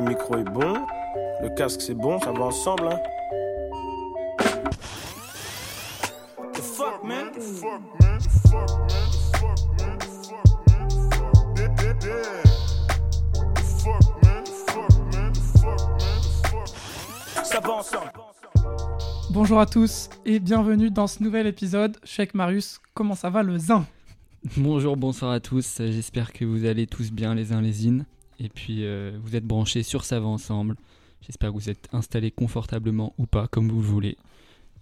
Le micro est bon, le casque c'est bon, ça va ensemble. Hein. The fuck, man? The fuck, man? The fuck, man? The fuck, man? The fuck, man? The fuck, yeah, yeah, yeah. The fuck, man? The fuck, man? The fuck, man? The fuck. Ça va ensemble. Bonjour à tous et bienvenue dans ce nouvel épisode. Avec Marius. Comment ça va le zin? Bonjour, bonsoir à tous. J'espère que vous allez tous bien les uns les unes. Et puis euh, vous êtes branchés sur Ça va ensemble. J'espère que vous êtes installés confortablement ou pas, comme vous le voulez.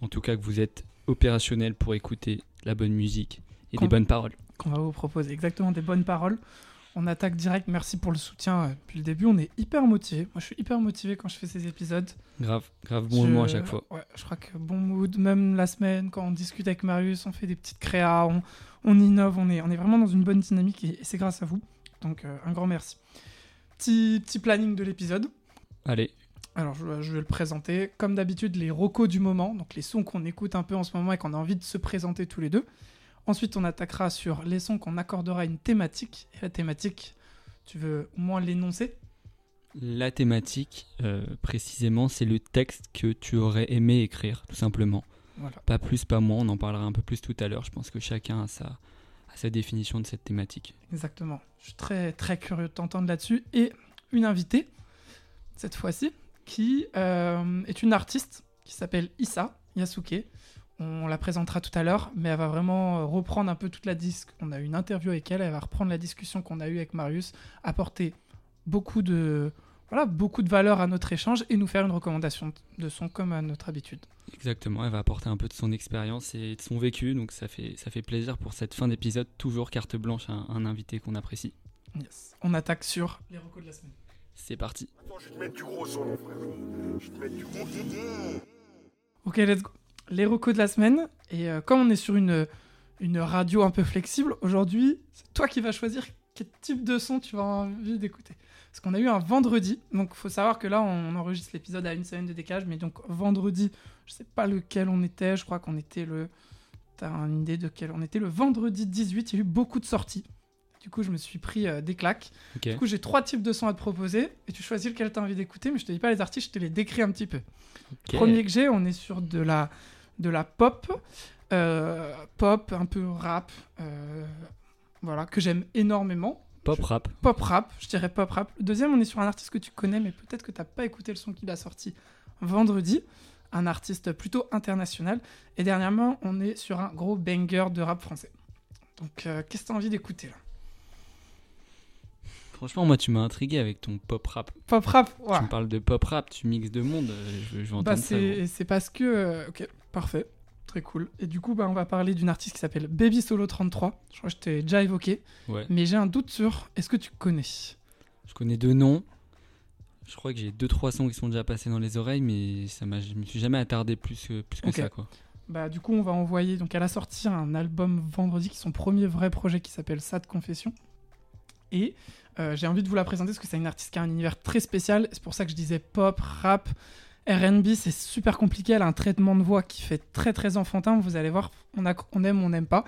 En tout cas, que vous êtes opérationnel pour écouter la bonne musique et des bonnes paroles. Qu'on va vous proposer exactement des bonnes paroles. On attaque direct. Merci pour le soutien euh, depuis le début. On est hyper motivé. Moi, je suis hyper motivé quand je fais ces épisodes. Grave, grave bon Je- moment à chaque fois. Ouais, je crois que bon mood, même la semaine, quand on discute avec Marius, on fait des petites créas, on, on innove, on est, on est vraiment dans une bonne dynamique et, et c'est grâce à vous. Donc, euh, un grand merci. Petit, petit planning de l'épisode. Allez, Alors, je, je vais le présenter. Comme d'habitude, les recos du moment, donc les sons qu'on écoute un peu en ce moment et qu'on a envie de se présenter tous les deux. Ensuite, on attaquera sur les sons qu'on accordera une thématique. Et la thématique, tu veux au moins l'énoncer? La thématique, euh, précisément, c'est le texte que tu aurais aimé écrire, tout simplement. Voilà. Pas plus, pas moins, on en parlera un peu plus tout à l'heure. Je pense que chacun a sa, sa définition de cette thématique. Exactement. Je suis très, très curieux de t'entendre là-dessus. Et une invitée, cette fois-ci, qui euh, est une artiste qui s'appelle Issa Yasuke. On la présentera tout à l'heure, mais elle va vraiment euh, reprendre un peu toute la disque. On a eu une interview avec elle, elle va reprendre la discussion qu'on a eue avec Marius, apporter beaucoup de, voilà, beaucoup de valeur à notre échange et nous faire une recommandation de son comme à notre habitude. Exactement, elle va apporter un peu de son expérience et de son vécu, donc ça fait, ça fait plaisir pour cette fin d'épisode, toujours carte blanche à un, un invité qu'on apprécie. Yes. On attaque sur les recos de la semaine. C'est parti. Attends, je vais te mettre du gros son, mon frère. Je vais te mettre du gros son. Ok, let's go. Les recos de la semaine. Et euh, comme on est sur une, une radio un peu flexible, aujourd'hui, c'est toi qui vas choisir quel type de son tu vas avoir envie d'écouter. Parce qu'on a eu un vendredi. Donc, il faut savoir que là, on enregistre l'épisode à une semaine de décalage. Mais donc, vendredi, je sais pas lequel on était. Je crois qu'on était le. T'as une idée de quel on était Le vendredi 18, il y a eu beaucoup de sorties. Du coup, je me suis pris euh, des claques. Du coup, j'ai trois types de sons à te proposer. Et tu choisis lequel tu as envie d'écouter. Mais je te dis pas les artistes, je te les décris un petit peu. Premier que j'ai, on est sur de la, de la pop, euh, pop, un peu rap, euh, voilà, que j'aime énormément. Pop rap. Pop rap, je dirais pop rap. Le deuxième, on est sur un artiste que tu connais, mais peut-être que tu n'as pas écouté le son qu'il a sorti vendredi. Un artiste plutôt international. Et dernièrement, on est sur un gros banger de rap français. Donc, euh, qu'est-ce que tu as envie d'écouter là? Franchement, moi, tu m'as intrigué avec ton pop rap. Pop rap, Tu voilà. me parles de pop rap, tu mixes de monde, euh, je, je veux Bah, entendre ça. c'est c'est parce que. euh, ok, parfait. Très cool. Et du coup, bah, on va parler d'une artiste qui s'appelle Baby Solo 33. Je crois que je t'ai déjà évoqué. Ouais. Mais j'ai un doute sur est-ce que tu connais? Je connais deux noms. Je crois que j'ai deux trois sons qui sont déjà passés dans les oreilles, mais ça m'a, je me suis jamais attardé plus que, plus que ça, quoi. Bah, du coup, on va envoyer. Donc, elle a sorti un album vendredi qui est son premier vrai projet qui s'appelle Sad Confession. Et euh, j'ai envie de vous la présenter parce que c'est une artiste qui a un univers très spécial. C'est pour ça que je disais pop, rap, RB. C'est super compliqué. Elle a un traitement de voix qui fait très très enfantin. Vous allez voir, on, a, on aime, on n'aime pas.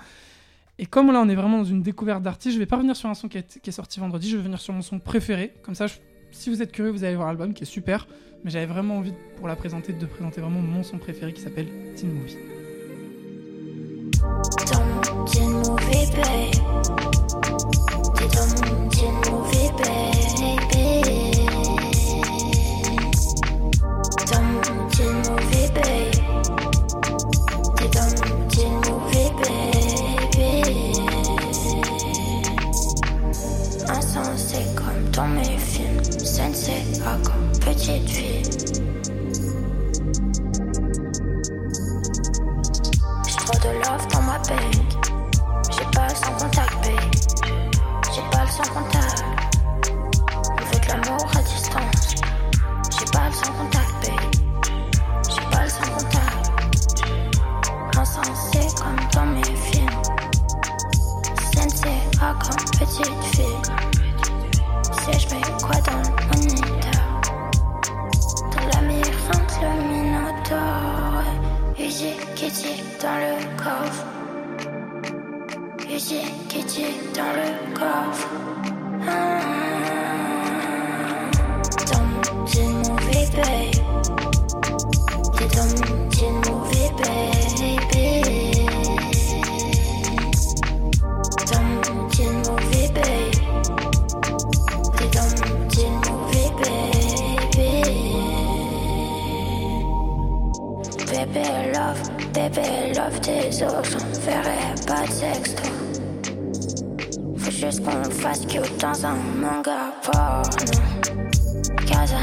Et comme là, on est vraiment dans une découverte d'artiste, je vais pas revenir sur un son qui est, sorti vendredi. Je vais venir sur mon son préféré. Comme ça, si vous êtes curieux, vous allez voir l'album qui est super. Mais j'avais vraiment envie, pour la présenter, de présenter vraiment mon son préféré qui s'appelle Teen Movie. J'ai trop de love dans ma bank. J'ai pas le sans contact, babe. J'ai pas le sans contact. De l'amour à distance. J'ai pas le sans contact, babe. J'ai pas le sans contact. Insensé comme dans mes films. Sensei, ah, comme petite fille. Sais, je mets quoi dans le moniteur? dans le coffre. Musique qui dans le coffre. Ah. Dans une movie, babe. T'es dans une movie, baby. Dans une movie, babe. T'es dans une movie, baby. Baby, love, baby tes os, j'enverrai pas de sexto. Faut juste qu'on fasse cute dans un manga porno. Casa,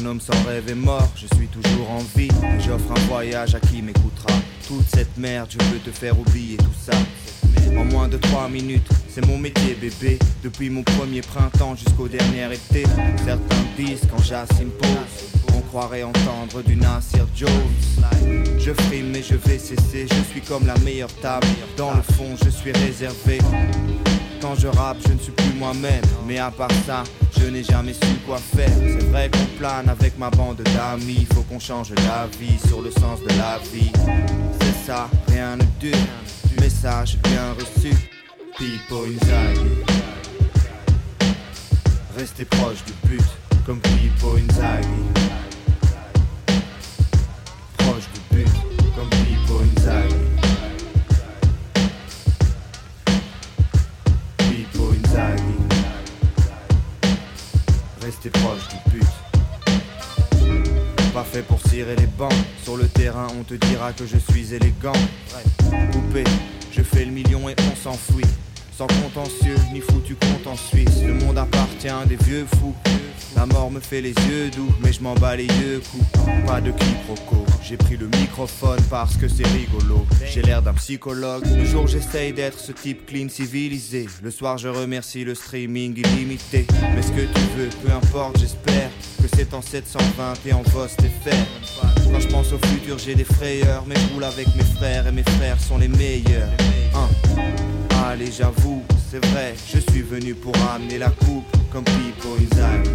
qu'un homme sans rêve est mort, je suis toujours en vie. Et J'offre un voyage à qui m'écoutera. Toute cette merde, je peux te faire oublier tout ça. En moins de 3 minutes, c'est mon métier bébé. Depuis mon premier printemps jusqu'au dernier été. Certains disent quand pause, on croirait entendre du Nasir Jones. Je frime mais je vais cesser, je suis comme la meilleure table. Dans le fond, je suis réservé. Quand je rappe, je ne suis plus moi-même. Mais à part ça, je n'ai jamais su quoi faire. C'est vrai qu'on plane avec ma bande d'amis. Faut qu'on change la vie sur le sens de la vie. C'est ça, rien ne dure. Message bien reçu. Pipo Inzaghi. Restez proche du but, comme Pipo Inzaghi. Fait pour cirer les bancs. Sur le terrain, on te dira que je suis élégant. Coupé, je fais le million et on s'enfuit. Sans contentieux, ni foutu compte en Suisse. Le monde appartient des vieux fous. La mort me fait les yeux doux, mais je m'en bats les yeux coups. Pas de quiproquo. J'ai pris le microphone parce que c'est rigolo. J'ai l'air d'un psychologue. Le jour, j'essaye d'être ce type clean civilisé. Le soir, je remercie le streaming illimité. Mais ce que tu veux, peu importe, j'espère que c'est en 720 et en Vost fer. Quand je pense au futur, j'ai des frayeurs. Mais je roule avec mes frères et mes frères sont les meilleurs. Allez, j'avoue, c'est vrai, je suis venu pour amener la coupe comme Pipo Inzaghi.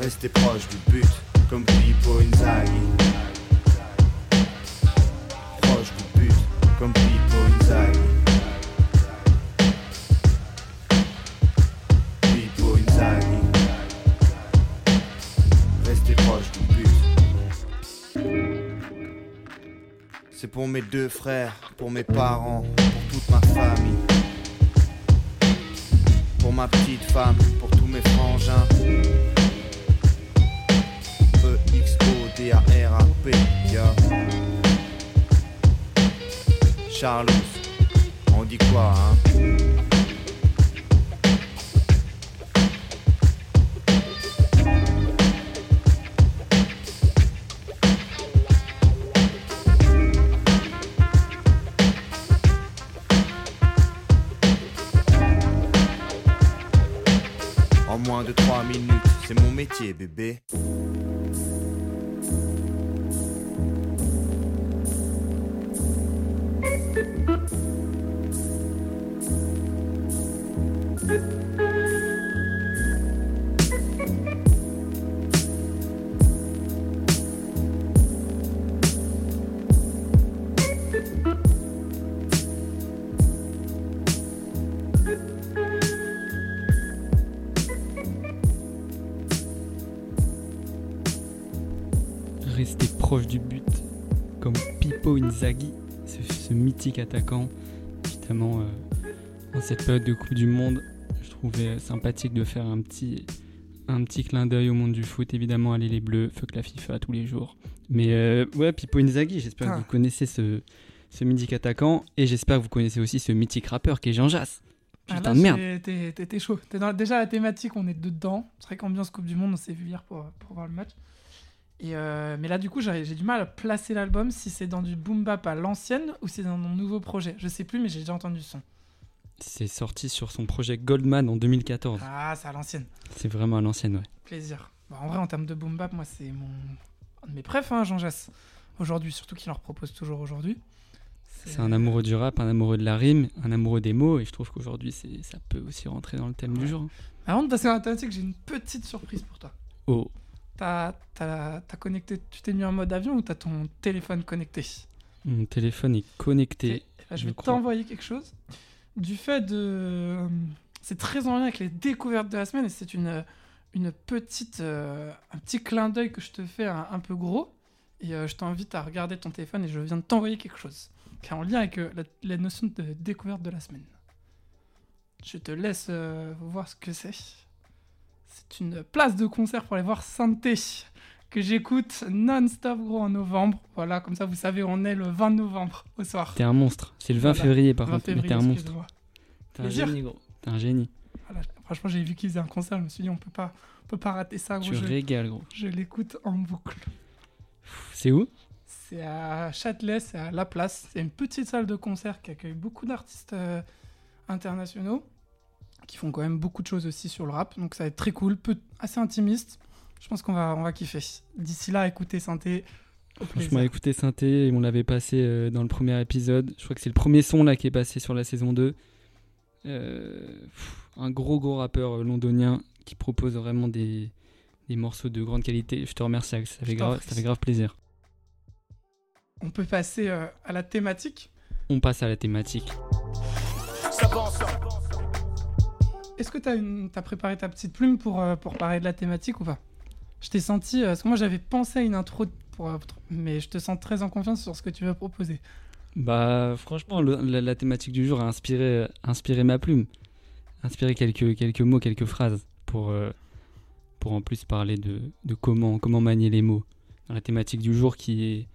Restez proche du but comme Pipo Inzaghi. Proche du but comme Pipo Inzaghi. C'est pour mes deux frères, pour mes parents, pour toute ma famille. Pour ma petite femme, pour tous mes frangins. E-X-O-D-A-R-A-P, yo. Charles, on dit quoi, hein? De 3 minutes, c'est mon métier, bébé. Inzaghi, ce, ce mythique attaquant. Évidemment, euh, en cette période de Coupe du Monde, je trouvais sympathique de faire un petit, un petit clin d'œil au monde du foot. Évidemment, allez les Bleus, fuck la FIFA tous les jours. Mais euh, ouais, Pippo Inzaghi, j'espère que Ah. vous connaissez ce, ce mythique attaquant et j'espère que vous connaissez aussi ce mythique rappeur qui est Jean Jass. Ah, Putain là, de merde. T'es chaud. T'es dans- déjà la thématique, on est dedans. C'est vrai qu'ambiance Coupe du Monde, on s'est vu hier pour, pour voir le match. Et euh, mais là, du coup, j'ai du mal à placer l'album si c'est dans du boom bap à l'ancienne ou si c'est dans mon nouveau projet. Je sais plus, mais j'ai déjà entendu le son. C'est sorti sur son projet Goldman en 2014. Ah, c'est à l'ancienne. C'est vraiment à l'ancienne, ouais. Plaisir. Bah, en vrai, en termes de boom bap, moi, c'est mon un de mes préfs, hein, Jean Jass. Aujourd'hui, surtout qu'il en repropose toujours aujourd'hui. C'est un amoureux du rap, un amoureux de la rime, un amoureux des mots, et je trouve qu'aujourd'hui, ça peut aussi rentrer dans le thème du jour. Avant de passer à la thématique, j'ai une petite surprise pour toi. Oh, T'as t'as- t'as connecté, tu t'es mis en mode avion ou t'as ton téléphone connecté? Mon téléphone est connecté. Là, je je vais t'envoyer quelque chose. Du fait de. euh, C'est très en lien avec les découvertes de la semaine et c'est une, une petite, euh, un petit clin d'œil que je te fais un, un peu gros. Et euh, je t'invite à regarder ton téléphone et je viens de t'envoyer quelque chose qui est en lien avec euh, la, la notion de découverte de la semaine. Je te laisse euh, voir ce que c'est. C'est une place de concert pour aller voir Santé que j'écoute non-stop gros en novembre. Voilà, comme ça vous savez, on est le 20 novembre au soir. T'es un monstre. C'est le 20 Voilà. février, par 20 contre. Mais t'es un monstre. T'es un génie, gros. T'es un génie. Voilà, franchement, j'ai vu qu'ils faisaient un concert, je me suis dit, on peut pas, on peut pas rater ça. Gros, Tu je régales, gros. je l'écoute en boucle. C'est où? C'est à Châtelet, c'est à La Place. C'est une petite salle de concert qui accueille beaucoup d'artistes euh, internationaux qui font quand même beaucoup de choses aussi sur le rap. Donc ça va être très cool, peu, assez intimiste. Je pense qu'on va, on va kiffer. D'ici là, écoutez Synthé. Franchement, écoutez Synthé, on l'avait passé euh, dans le premier épisode. Je crois que c'est le premier son là qui est passé sur la saison 2. Euh, pff, un gros gros rappeur euh, londonien qui propose vraiment des, des morceaux de grande qualité. Je te remercie, Axe. ça fait, grave, ça fait grave plaisir. On peut passer euh, à la thématique. On passe à la thématique. Est-ce que tu as, préparé ta petite plume pour, euh, pour parler de la thématique ou pas? Je t'ai senti, euh, parce que moi j'avais pensé à une intro, euh, mais je te sens très en confiance sur ce que tu vas proposer. Bah, franchement, la, thématique du jour a inspiré, ma plume. Inspiré quelques, mots, quelques phrases pour, en plus parler de, comment, comment manier les mots. Dans la thématique du jour qui est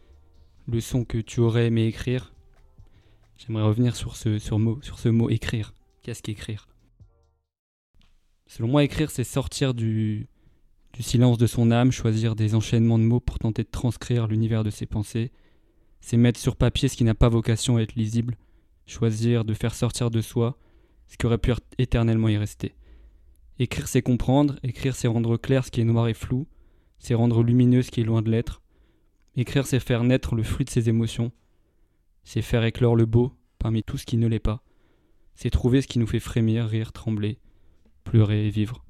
le son que tu aurais aimé écrire, j'aimerais revenir sur ce mot écrire. Qu'est-ce qu'écrire? Selon moi, écrire, c'est sortir du, du silence de son âme, choisir des enchaînements de mots pour tenter de transcrire l'univers de ses pensées c'est mettre sur papier ce qui n'a pas vocation à être lisible, choisir de faire sortir de soi ce qui aurait pu er- éternellement y rester. Écrire, c'est comprendre, écrire, c'est rendre clair ce qui est noir et flou, c'est rendre lumineux ce qui est loin de l'être. Écrire, c'est faire naître le fruit de ses émotions, c'est faire éclore le beau parmi tout ce qui ne l'est pas, c'est trouver ce qui nous fait frémir, rire, trembler, pleurer et vivre.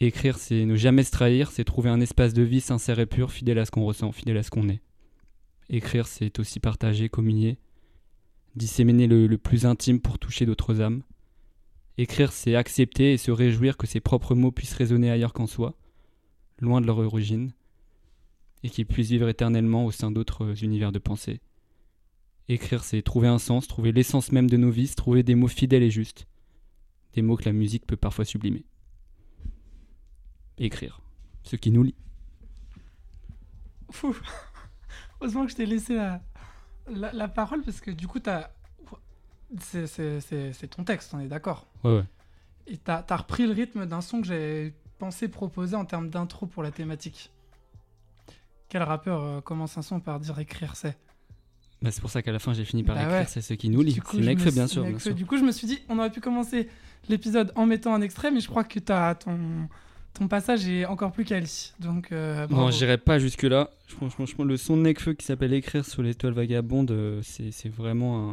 Écrire, c'est ne jamais se trahir, c'est trouver un espace de vie sincère et pur, fidèle à ce qu'on ressent, fidèle à ce qu'on est. Écrire, c'est aussi partager, communier, disséminer le, plus intime pour toucher d'autres âmes. Écrire, c'est accepter et se réjouir que ses propres mots puissent résonner ailleurs qu'en soi, loin de leur origine, et qu'ils puissent vivre éternellement au sein d'autres univers de pensée. Écrire, c'est trouver un sens, trouver l'essence même de nos vies, trouver des mots fidèles et justes, des mots que la musique peut parfois sublimer. Écrire, ce qui nous lie. Fou. Heureusement que je t'ai laissé la, la, la parole parce que du coup, t'as... C'est, c'est, c'est, c'est ton texte, on est d'accord. Ouais, ouais. Et t'as, t'as repris le rythme d'un son que j'avais pensé proposer en termes d'intro pour la thématique. Quel rappeur euh, commence un son par dire écrire c'est? Bah, c'est pour ça qu'à la fin j'ai fini par Bah écrire, ouais. c'est ce qui nous lie. Du coup, C'est Nekfeu, bien sûr, bien sûr. Du coup, je me suis dit, on aurait pu commencer l'épisode en mettant un extrait, mais je crois que t'as ton, ton passage est encore plus quali. Donc, euh, Non, j'irai pas jusque-là. Franchement, franchement, le son de Nekfeu qui s'appelle Écrire sur l'étoile vagabonde, euh, c'est vraiment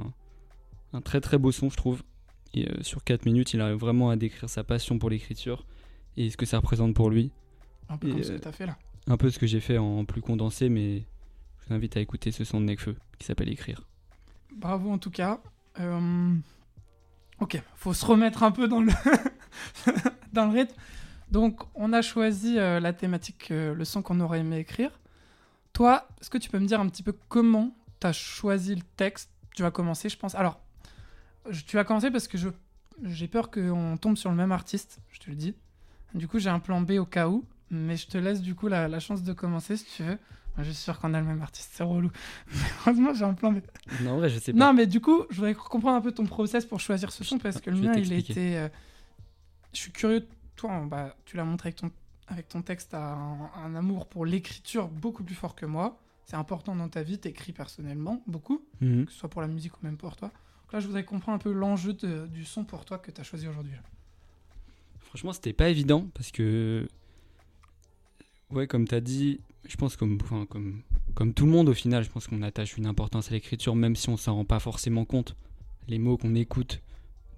un, un très très beau son, je trouve. Et euh, sur 4 minutes, il arrive vraiment à décrire sa passion pour l'écriture et ce que ça représente pour lui. un peu et, comme ce euh, que t'as fait là. Un peu ce que j'ai fait en plus condensé, mais je vous invite à écouter ce son de Nekfeu qui s'appelle Écrire. Bravo en tout cas. Euh, Ok, faut se remettre un peu dans le, rythme. Donc, on a choisi euh, la thématique, euh, le son qu'on aurait aimé écrire. Toi, est-ce que tu peux me dire un petit peu comment tu as choisi le texte? Tu vas commencer, je pense. Alors, tu vas commencer parce que j'ai peur qu'on tombe sur le même artiste, je te le dis. Du coup, j'ai un plan B au cas où, mais je te laisse du coup la chance de commencer si tu veux. Je suis sûr qu'on a le même artiste, c'est relou. Mais heureusement, j'ai un plan. Non, en vrai, je sais pas. Non, mais du coup, je voudrais comprendre un peu ton process pour choisir ce son parce que le mien, il était. euh, Je suis curieux. Toi, on- bah, tu l'as montré avec ton, avec ton texte, t'as un, un amour pour l'écriture beaucoup plus fort que moi. C'est important dans ta vie, t'écris personnellement beaucoup, Mhm. que ce soit pour la musique ou même pour toi. Donc là, je voudrais comprendre un peu l'enjeu de- du son pour toi que t'as choisi aujourd'hui. Franchement, c'était pas évident parce que, ouais, comme t'as dit, je pense comme, enfin, comme, comme tout le monde au final, je pense qu'on attache une importance à l'écriture, même si on s'en rend pas forcément compte. Les mots qu'on écoute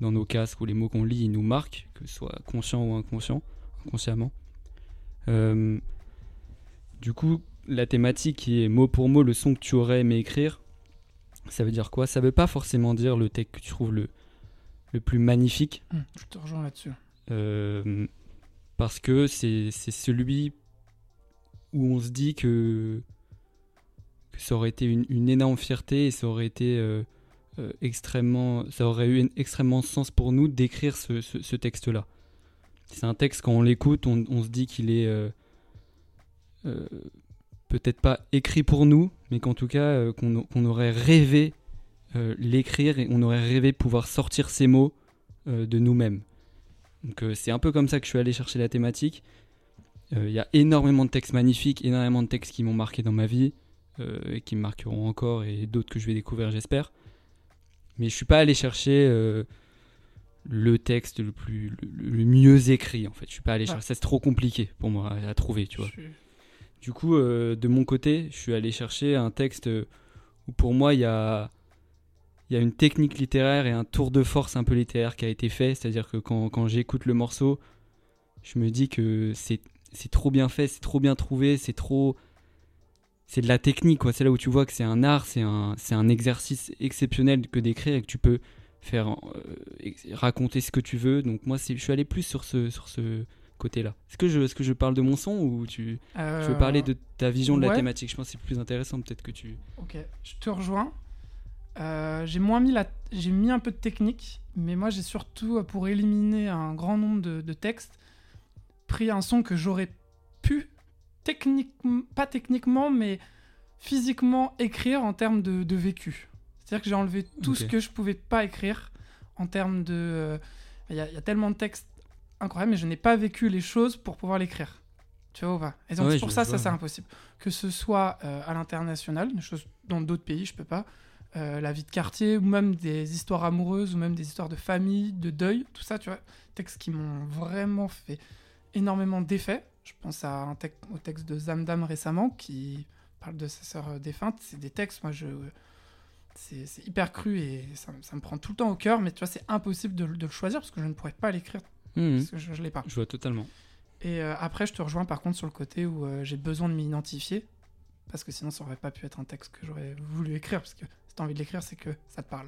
dans nos casques ou les mots qu'on lit, ils nous marquent, que ce soit conscient ou inconscient, inconsciemment. Euh, du coup, la thématique qui est mot pour mot le son que tu aurais aimé écrire, ça veut dire quoi? Ça veut pas forcément dire le texte que tu trouves le, le plus magnifique, Hum, je te rejoins là-dessus. euh, parce que c'est c'est celui où on se dit que, ça aurait été une, énorme fierté et ça aurait euh, euh, extrêmement ça aurait eu extrêmement sens pour nous d'écrire ce, texte-là. C'est un texte quand on l'écoute, on, se dit qu'il est euh, peut-être pas écrit pour nous, mais qu'en tout cas qu'on aurait rêvé l'écrire et on aurait rêvé pouvoir sortir ces mots de nous-mêmes. Donc c'est un peu comme ça que je suis allé chercher la thématique. Euh, Il y a énormément de textes magnifiques, énormément de textes qui m'ont marqué dans ma vie, euh, et qui me marqueront encore, et d'autres que je vais découvrir, j'espère. Mais je suis pas allé chercher euh, le texte le plus le, le mieux écrit en fait. Je suis pas allé chercher. ça, C'est trop compliqué pour moi à, à trouver, tu vois. Suis- Du coup, euh, de mon côté, je suis allé chercher un texte où pour moi il y a, il y a une technique littéraire et un tour de force un peu littéraire qui a été fait. C'est-à-dire que quand, quand j'écoute le morceau, je me dis que c'est c'est trop bien fait, c'est trop bien trouvé, c'est trop. C'est de la technique, quoi. C'est là où tu vois que c'est un art, c'est un, c'est un exercice exceptionnel que d'écrire et que tu peux faire euh, raconter ce que tu veux. Donc moi, je suis allé plus sur ce, sur ce côté-là. Est-ce que, je, est-ce que je parle de mon son ou tu, tu veux Euh, parler de ta vision de la ouais. thématique? Je pense que c'est plus intéressant peut-être que tu... Ok, je te rejoins. Euh, j'ai moins mis la, j'ai mis un peu de technique, mais moi j'ai surtout euh, pour éliminer un grand nombre de, de textes pris un son que j'aurais pu techniquement, pas techniquement, mais physiquement écrire en termes de, de vécu. C'est-à-dire que j'ai enlevé tout ce que je pouvais pas écrire en termes de, euh, il y, a- il y a tellement de textes incroyables, mais je n'ai pas vécu les choses pour pouvoir l'écrire. Tu vois ou pas? Et donc Ouais, pour ça, ça c'est impossible. Que ce soit euh, à l'international, des choses dans d'autres pays, je peux pas. Euh, la vie de quartier, ou même des histoires amoureuses, ou même des histoires de famille, de deuil, tout ça, tu vois. Textes qui m'ont vraiment fait énormément d'effet. Je pense à un au texte de Zamdam récemment qui parle de sa sœur euh, défunte. C'est des textes, moi, je. C'est hyper cru et ça, ça me prend tout le temps au cœur, mais tu vois, c'est impossible de, de le choisir parce que je ne pourrais pas l'écrire Mhm. parce que je ne l'ai pas. Je vois totalement. Et euh, après, je te rejoins par contre sur le côté où euh, j'ai besoin de m'identifier. Parce que sinon, ça aurait pas pu être un texte que j'aurais voulu écrire. Parce que si tu as envie de l'écrire, c'est que ça te parle.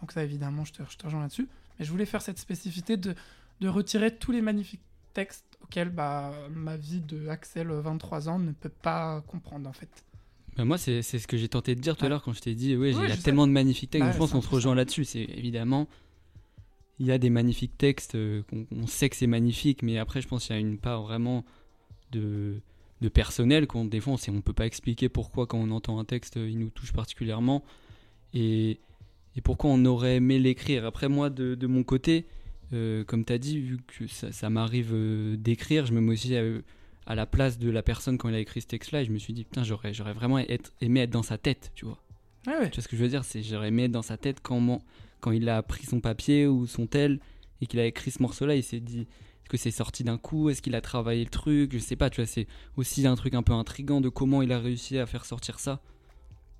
Donc, ça, évidemment, je te, je te rejoins là-dessus. Mais je voulais faire cette spécificité de, de retirer tous les magnifiques textes auxquels bah, ma vie de Axel, euh, 23 ans, ne peut pas comprendre en fait. Bah, moi, c'est ce que j'ai tenté de dire tout à l'heure quand je t'ai dit, ouais, Oui, il y a tellement de magnifiques textes. Bah, je pense qu'on se rejoint là-dessus. C'est évidemment, il y a des magnifiques textes, euh, qu'on on sait que c'est magnifique, mais après, je pense qu'il y a une part vraiment de, de personnel qu'on des fois, on on peut pas expliquer pourquoi quand on entend un texte, euh, il nous touche particulièrement et, et pourquoi on aurait aimé l'écrire. Après, moi, de, de mon côté, euh, comme tu as dit, vu que ça, ça m'arrive euh, d'écrire, je me mets aussi à, à la place de la personne quand il a écrit ce texte-là et je me suis dit, putain, j'aurais, j'aurais vraiment être, aimé être dans sa tête, tu vois. Ouais. Tu vois ce que je veux dire? C'est j'aurais aimé être dans sa tête quand, quand il a pris son papier ou son tel et qu'il a écrit ce morceau-là, il s'est dit est-ce que c'est sorti d'un coup? Est-ce qu'il a travaillé le truc? Je sais pas, tu vois, c'est aussi un truc un peu intrigant de comment il a réussi à faire sortir ça.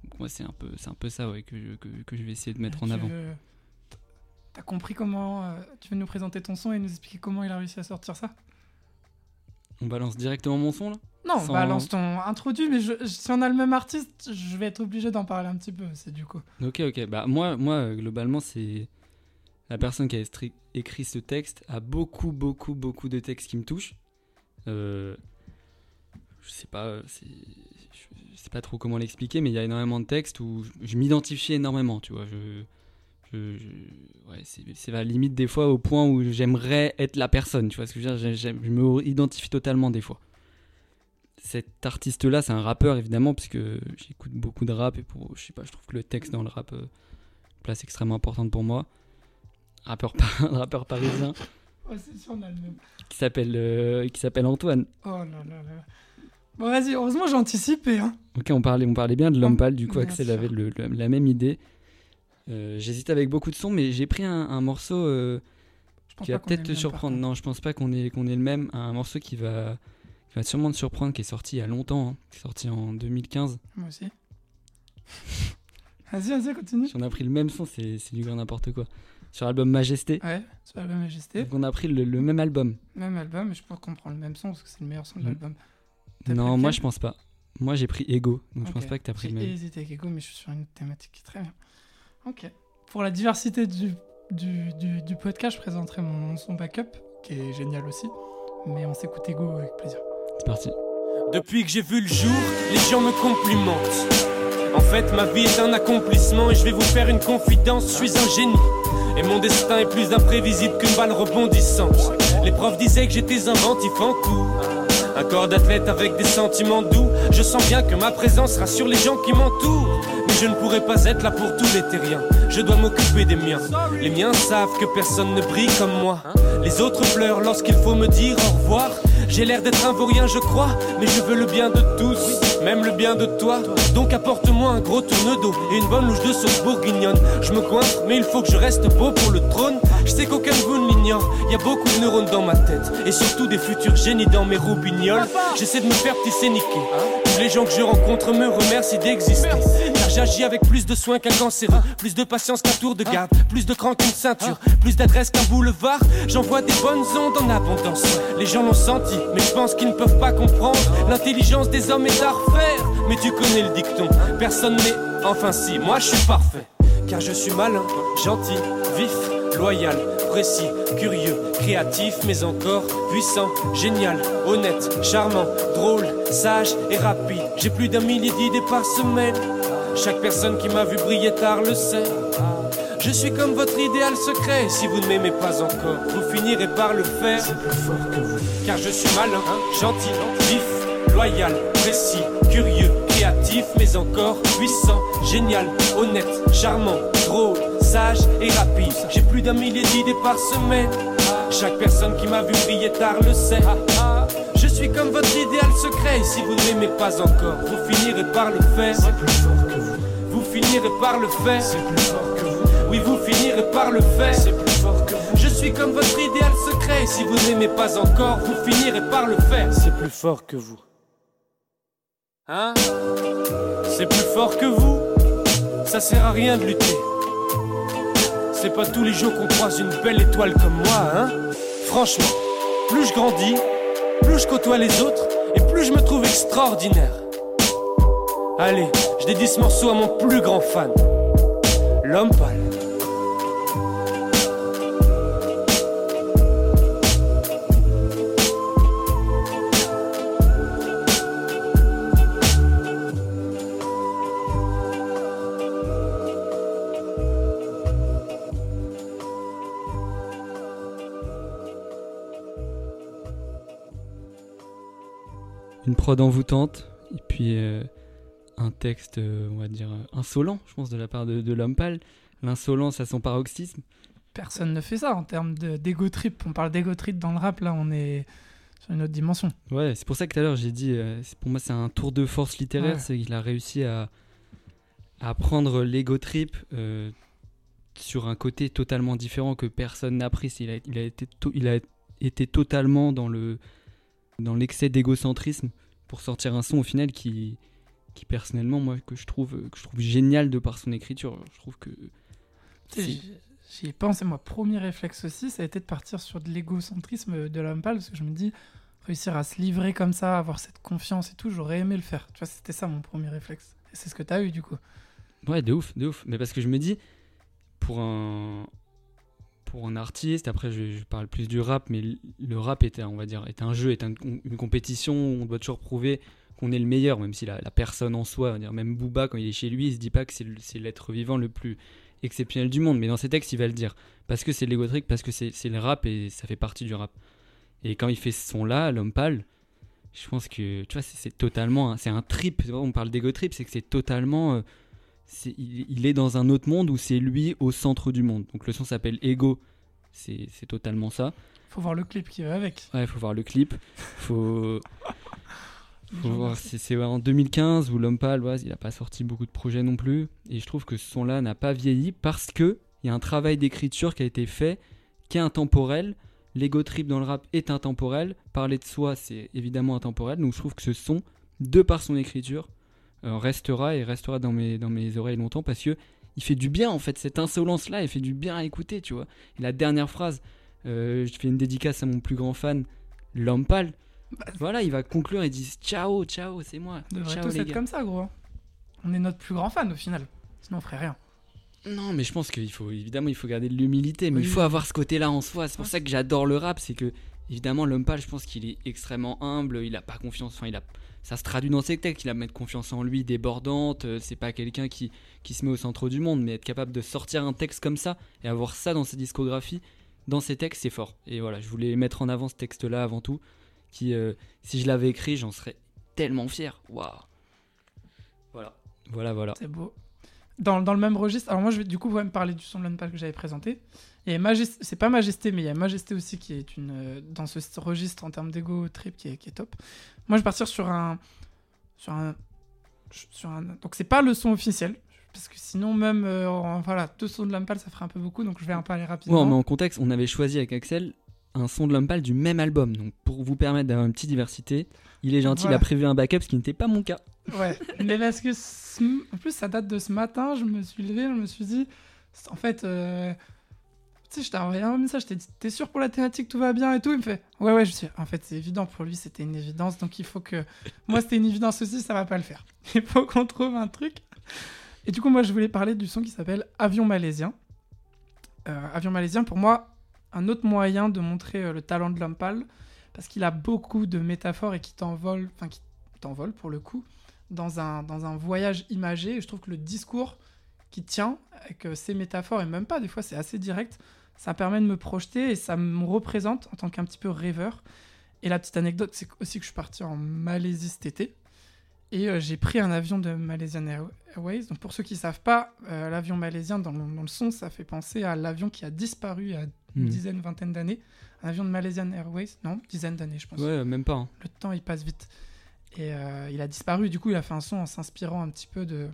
Donc moi, c'est un peu, c'est un peu ça ouais, que, je, que, que je vais essayer de mettre en Tu avant. veux- T'as compris comment. euh, tu veux nous présenter ton son et nous expliquer comment il a réussi à sortir ça? On balance directement mon son là? Non, Sans- balance ton introduit, mais je- si on a le même artiste, je vais être obligé d'en parler un petit peu, c'est du coup. Ok, ok. Bah, moi, moi euh, globalement, c'est. La personne qui a écrit ce texte a beaucoup, beaucoup, beaucoup de textes qui me touchent. Euh, Je sais pas, je- je sais pas trop comment l'expliquer, mais il y a énormément de textes où je, je m'identifie énormément, tu vois. Je, je, je- ouais, c'est à la limite des fois au point où j'aimerais être la personne, tu vois ce que je veux dire? Je me identifie totalement des fois. Cet artiste-là, c'est un rappeur évidemment, puisque j'écoute beaucoup de rap et pour, je sais pas, je trouve que le texte dans le rap euh, place extrêmement importante pour moi. Rappeur, par- rappeur parisien Oh, c'est sûr, on a le même. qui s'appelle euh, qui s'appelle Antoine. Oh là là là. Bon, vas-y, heureusement, j'ai anticipé. Hein. Ok, on parlait, on parlait bien de pâle, du coup, Axel avait le- le- la même idée. Euh, J'hésite avec beaucoup de sons, mais j'ai pris un, un morceau euh, qui va peut-être te surprendre. Non, je pense pas qu'on est, qu'on est le même. Un morceau qui va, qui va sûrement te surprendre, qui est sorti il y a longtemps, hein, qui est sorti en 2015. Moi aussi. vas-y, vas-y, continue. On a pris le même son, c'est c'est du grand n'importe quoi. Sur l'album Majesté, Ouais, sur l'album Majesté. donc on a pris le, le même album. Même album, et je pense qu'on prend le même son parce que c'est le meilleur son de Mm. l'album. T'as Non, moi je pense pas. Moi j'ai pris Ego, donc je pense pas que t'as pris J'ai le même. hésité avec Ego, mais je suis sur une thématique qui est très bien. Ok. Pour la diversité du, du, du, du podcast, je présenterai mon son backup, qui est génial aussi. Mais on s'écoute Ego avec plaisir. C'est parti. Depuis que j'ai vu le jour, les gens me complimentent. En fait, ma vie est un accomplissement et je vais vous faire une confidence, je suis un génie. Et mon destin est plus imprévisible qu'une balle rebondissante. Les profs disaient que j'étais inventif en tout. Un corps d'athlète avec des sentiments doux. Je sens bien que ma présence rassure les gens qui m'entourent. Je ne pourrai pas être là pour tous les terriens. Je dois m'occuper des miens. Les miens savent que personne ne brille comme moi. Les autres pleurent lorsqu'il faut me dire au revoir. J'ai l'air d'être un vaurien, je crois, mais je veux le bien de tous, même le bien de toi. Donc apporte-moi un gros tourne d'eau et une bonne louche de sauce bourguignonne. Je me coince, mais il faut que je reste beau pour le trône. Je sais qu'aucun de vous ne l'ignore, y a beaucoup de neurones dans ma tête et surtout des futurs génies dans mes roubignoles. J'essaie de me faire tisser niquer. Tous les gens que je rencontre me remercient d'exister. Car j'agis avec plus de soin qu'un cancéreux, plus de patience qu'un tour de garde, plus de cran qu'une ceinture, plus d'adresse qu'un boulevard. J'envoie des bonnes ondes en abondance. Les gens l'ont senti, mais je pense qu'ils ne peuvent pas comprendre. L'intelligence des hommes est à refaire. Mais tu connais le dicton, personne n'est. Enfin si, moi je suis parfait. Car je suis malin, gentil, vif, loyal, précis, curieux, créatif, mais encore puissant, génial, honnête, charmant, drôle, sage et rapide. J'ai plus d'un millier d'idées par semaine. Chaque personne qui m'a vu briller tard le sait. Je suis comme votre idéal secret. et Si vous ne m'aimez pas encore, vous finirez par le faire. Car je suis malin, gentil, vif, loyal, précis, curieux, créatif, mais encore puissant, génial, honnête, charmant, drôle, sage et rapide. J'ai plus d'un millier d'idées par semaine. Chaque personne qui m'a vu briller tard le sait. Je suis comme votre idéal secret. Et si vous ne m'aimez pas encore, vous finirez par le faire. Vous finirez par le faire. Oui, vous finirez par le faire. Je suis comme votre idéal secret. Et si vous ne m'aimez pas encore, vous finirez par le faire. C'est plus fort que vous. Hein? C'est plus fort que vous? Ça sert à rien de lutter. C'est pas tous les jours qu'on croise une belle étoile comme moi, hein Franchement, plus je grandis, plus je côtoie les autres et plus je me trouve extraordinaire. Allez, je dédie ce morceau à mon plus grand fan, l'homme pâle. Une prod envoûtante, et puis euh, un texte, euh, on va dire, euh, insolent, je pense, de la part de, de l'homme pâle. L'insolence à son paroxysme. Personne ne fait ça en termes de- d'ego trip. On parle d'ego trip dans le rap, là, on est sur une autre dimension. Ouais, c'est pour ça que tout à l'heure j'ai dit, euh, pour moi c'est un tour de force littéraire, Ouais. c'est qu'il a réussi à, à prendre l'ego trip sur un côté totalement différent que personne n'a pris. Il a, il a été, to- il a été totalement dans le dans l'excès d'égocentrisme pour sortir un son au final qui, qui personnellement moi que je trouve que je trouve génial de par son écriture. Je trouve que j'y ai pensé, moi, premier réflexe aussi, ça a été de partir sur de l'égocentrisme de l'homme pâle, parce que je me dis, réussir à se livrer comme ça, avoir cette confiance et tout, j'aurais aimé le faire. Tu vois, c'était ça mon premier réflexe. Et c'est ce que t'as eu, du coup. Ouais, de ouf, de ouf. Mais parce que je me dis, pour un, pour un artiste, après je, parle plus du rap, mais le rap est, on va dire, est un jeu, est un- une compétition où on doit toujours prouver qu'on est le meilleur, même si la, personne en soi, même Booba, quand il est chez lui, il se dit pas que c'est l'être vivant le plus exceptionnel du monde. Mais dans ses textes, il va le dire. Parce que c'est trip, parce que c'est le rap et ça fait partie du rap. Et quand il fait ce son-là, L'homme pâle, je pense que, tu vois, c'est totalement. C'est un trip. On parle d'ego trip, c'est que c'est totalement. euh, il, il est dans un autre monde où c'est lui au centre du monde. Donc le son s'appelle Ego. C'est totalement ça. Faut voir le clip qui va avec. Ouais, faut voir le clip. Faut, faut voir. C'est c'est en 2015 où l'homme pâle, il a pas sorti beaucoup de projets non plus. Et je trouve que ce son-là n'a pas vieilli parce que il y a un travail d'écriture qui a été fait, qui est intemporel. L'ego trip dans le rap est intemporel. Parler de soi, c'est évidemment intemporel. Donc je trouve que ce son, de par son écriture, restera et restera dans mes, dans mes oreilles longtemps parce que il fait du bien en fait. Cette insolence-là, elle fait du bien à écouter, tu vois. Et la dernière phrase, euh, je fais une dédicace à mon plus grand fan, l'homme pâle. Voilà, il va conclure et dit ciao, ciao, c'est moi. Devrait tous les être gars. comme ça, gros. hein. On est notre plus grand fan au final. Sinon, on ferait rien. Non, mais je pense qu'il faut évidemment il faut garder de l'humilité, mais Oui. il faut avoir ce côté-là en soi. C'est pour ça que j'adore le rap, c'est que évidemment pâle, je pense qu'il est extrêmement humble, il a pas confiance, enfin il a ça se traduit dans ses textes, il a mettre confiance en lui débordante, euh, c'est pas quelqu'un qui qui se met au centre du monde, mais être capable de sortir un texte comme ça et avoir ça dans ses discographies, dans ses textes, c'est fort. Et voilà, je voulais mettre en avant ce texte-là avant tout, qui euh, si je l'avais écrit, j'en serais tellement fier. Waouh. Voilà. Voilà, voilà. C'est beau. Dans, dans le même registre, alors moi je vais du coup ouais, me parler du son de l'Unpal que j'avais présenté. Et Majesté, c'est pas Majesté, mais il y a Majesté aussi qui est une euh, dans ce registre en termes d'ego trip qui est, qui est top. Moi je vais partir sur un sur un sur un donc c'est pas le son officiel parce que sinon même euh, en- voilà deux sons de l'Unpal ça ferait un peu beaucoup donc je vais en parler rapidement. Ouais, mais en contexte, on avait choisi avec Axel un son de pâle du même album. Donc pour vous permettre d'avoir une petite diversité, il est gentil, Voilà. il a prévu un backup, ce qui n'était pas mon cas. Ouais, mais parce que en plus ça date de ce matin, je me suis levé, je me suis dit, en fait, euh, sais, je t'ai envoyé un message, je t'ai dit, t'es sûr pour la thématique, tout va bien et tout. Il me fait, ouais, ouais, je suis, en fait, c'est évident pour lui, c'était une évidence, donc il faut que, moi c'était une évidence aussi, ça va pas le faire. Il faut qu'on trouve un truc. Et du coup, moi je voulais parler du son qui s'appelle Avion malaisien. Euh, Avion malaisien, pour moi, un autre moyen de montrer euh, le talent de l'homme pâle, parce qu'il a beaucoup de métaphores et qui t'envole, enfin qui t'envole pour le coup, dans un, dans un voyage imagé. Et je trouve que le discours qui tient avec ces métaphores, et même pas, des fois c'est assez direct, ça permet de me projeter et ça me représente en tant qu'un petit peu rêveur. Et la petite anecdote, c'est aussi que je suis parti en Malaisie cet été. Et euh, j'ai pris un avion de Malaysian Air- Airways. Donc pour ceux qui ne savent pas, euh, l'avion malaisien, dans le, dans le son, ça fait penser à l'avion qui a disparu il y a une Hmm. dizaine, vingtaine d'années. Un avion de Malaysian Airways, non, dizaine d'années, je pense Ouais, même pas. hein. le temps il passe vite. Et euh, il a disparu, du coup il a fait un son en s'inspirant un petit peu de,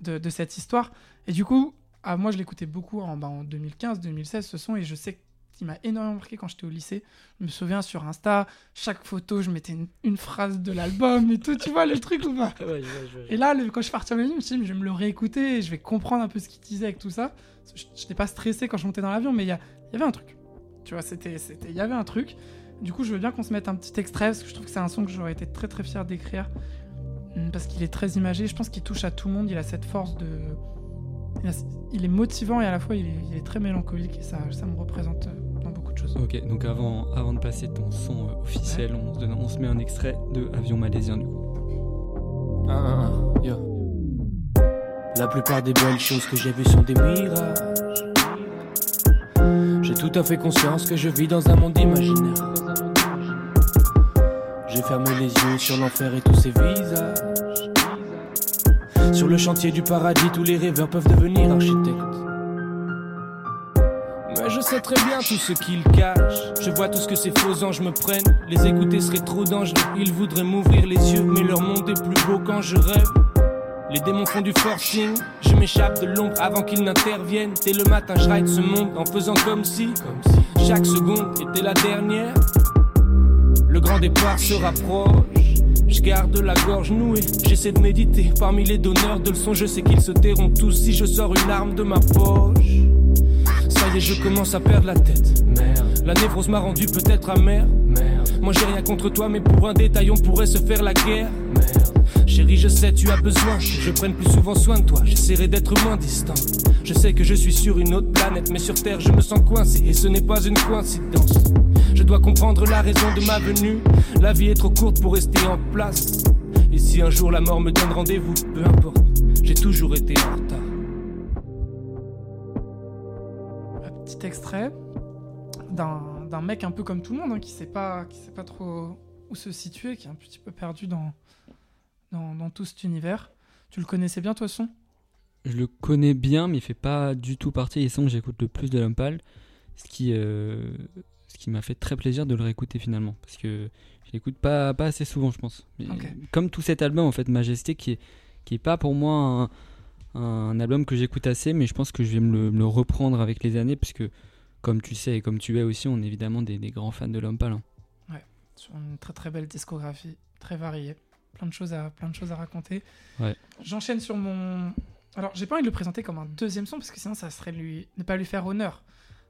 de, de cette histoire. Et du coup, ah, moi je l'écoutais beaucoup en, bah, en 2015, 2016 ce son, et je sais qu'il m'a énormément marqué quand j'étais au lycée. Je me souviens sur Insta, chaque photo je mettais une, une phrase de l'album et tout, tu vois le truc ou pas Et là, le- quand je suis parti en Malaisie, je me suis dit, je vais me le réécouter et je vais comprendre un peu ce qu'il disait avec tout ça. Je n'étais pas stressé quand je montais dans l'avion, mais il y, y avait un truc. Tu vois, c'était, il y avait un truc. Du coup, je veux bien qu'on se mette un petit extrait parce que je trouve que c'est un son que j'aurais été très très fier d'écrire parce qu'il est très imagé. Je pense qu'il touche à tout le monde. Il a cette force de, il, est motivant et à la fois il est, il est très mélancolique et ça, ça me représente euh, dans beaucoup de choses. Ok, donc avant, avant de passer ton son euh, officiel, on, se donne- on se met un extrait de Avion malaisien du coup. Un, un, yo. La plupart des belles choses que j'ai vues sont des mirages. J'ai tout à fait conscience que je vis dans un monde imaginaire. J'ai fermé les yeux sur l'enfer et tous ses visages. Sur le chantier du paradis, tous les rêveurs peuvent devenir architectes. Mais je sais très bien tout ce qu'ils cachent. Je vois tout ce que ces faux anges me prennent. Les écouter serait trop dangereux. Ils voudraient m'ouvrir les yeux, mais leur monde est plus beau quand je rêve. Les démons font du forcing, je m'échappe de l'ombre avant qu'ils n'interviennent. Dès le matin, je ride ce monde en faisant comme si, comme si chaque seconde était la dernière. Le grand départ se rapproche. Je garde la gorge nouée, j'essaie de méditer. Parmi les donneurs de leçons, je sais qu'ils se tairont tous si je sors une arme de ma poche. Ça y est, je commence à perdre la tête. Merde. La névrose m'a rendu peut-être amer. Merde. Moi j'ai rien contre toi, mais pour un détail, on pourrait se faire la guerre. Merde. Chérie, je sais, tu as besoin que je prenne plus souvent soin de toi. J'essaierai d'être moins distant. Je sais que je suis sur une autre planète, mais sur Terre, je me sens coincé. Et ce n'est pas une coïncidence. Je dois comprendre la raison de ma venue. La vie est trop courte pour rester en place. Et si un jour la mort me donne rendez-vous, peu importe, j'ai toujours été en retard. Un petit extrait d'un d'un mec un peu comme tout le monde, hein, qui sait pas, qui sait pas trop où se situer, qui est un petit peu perdu dans, dans, dans tout cet univers. Tu le connaissais bien, toi, son? Je le connais bien, mais il fait pas du tout partie des sons que j'écoute le plus de Lumpal. Ce qui, euh, qui m'a fait très plaisir de le réécouter finalement. Parce que je l'écoute pas, pas assez souvent, je pense. Comme tout cet album, en fait, Majesté, qui est, qui est pas pour moi un, un album que j'écoute assez, mais je pense que je vais me le, me le reprendre avec les années. Parce que, comme tu sais et comme tu es aussi, on est évidemment des, des grands fans de Lumpal. hein. Sur une très très belle discographie, très variée, plein de choses à, plein de choses à raconter. Ouais. J'enchaîne sur mon. Alors, j'ai pas envie de le présenter comme un deuxième son parce que sinon ça serait lui ne pas lui faire honneur.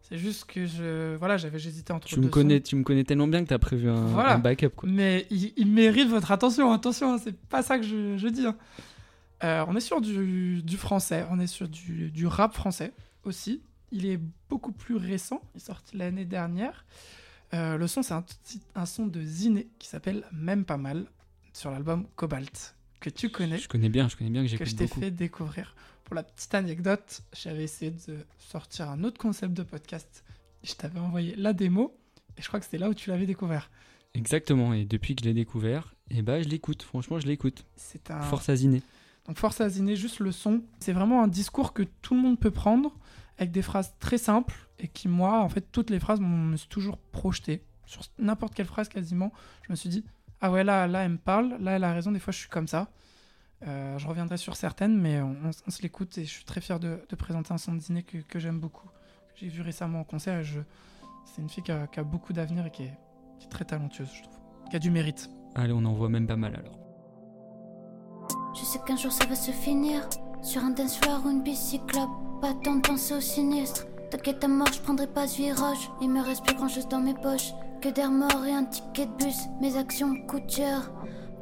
C'est juste que je voilà, j'avais j'hésitais entre Tu deux me, sons. connais, tu me connais tellement bien que tu as prévu un, Voilà. un backup. Quoi. Mais il, il mérite votre attention, attention, hein, c'est pas ça que je, je dis. hein. Euh, on est sur du, du français, on est sur du, du rap français aussi. Il est beaucoup plus récent, il est sorti l'année dernière. Euh, le son, c'est un, un son de Ziné qui s'appelle Même pas mal sur l'album Cobalt, que tu connais, Je connais bien, je connais bien que que je j'écoute t'ai fait découvrir. Pour la petite anecdote, j'avais essayé de sortir un autre concept de podcast. Je t'avais envoyé la démo et je crois que c'était là où tu l'avais découvert. Exactement, et depuis que je l'ai découvert, et bah je l'écoute, franchement je l'écoute. C'est un, Force à Ziné. Donc Force à Ziner, juste le son. C'est vraiment un discours que tout le monde peut prendre avec des phrases très simples et qui, moi, en fait, toutes les phrases, m'ont- me suis toujours projeté. Sur n'importe quelle phrase quasiment, je me suis dit, ah ouais, là, là, elle me parle, là, elle a raison, des fois, je suis comme ça. Euh, je reviendrai sur certaines, mais on, on- on se l'écoute et je suis très fier de, de présenter un son de Ziner que, que j'aime beaucoup. que J'ai vu récemment en concert et je... c'est une fille qui a, qui a beaucoup d'avenir et qui est, qui est très talentueuse, je trouve. Qui a du mérite. Allez, on en voit même pas mal alors. Je sais qu'un jour ça va se finir Sur un dance floor ou une bicyclope Pas tant de penser au sinistre T'inquiète à mort, je prendrai pas ce virage Il me reste plus grand chose dans mes poches Que d'air mort et un ticket de bus Mes actions coûtent cher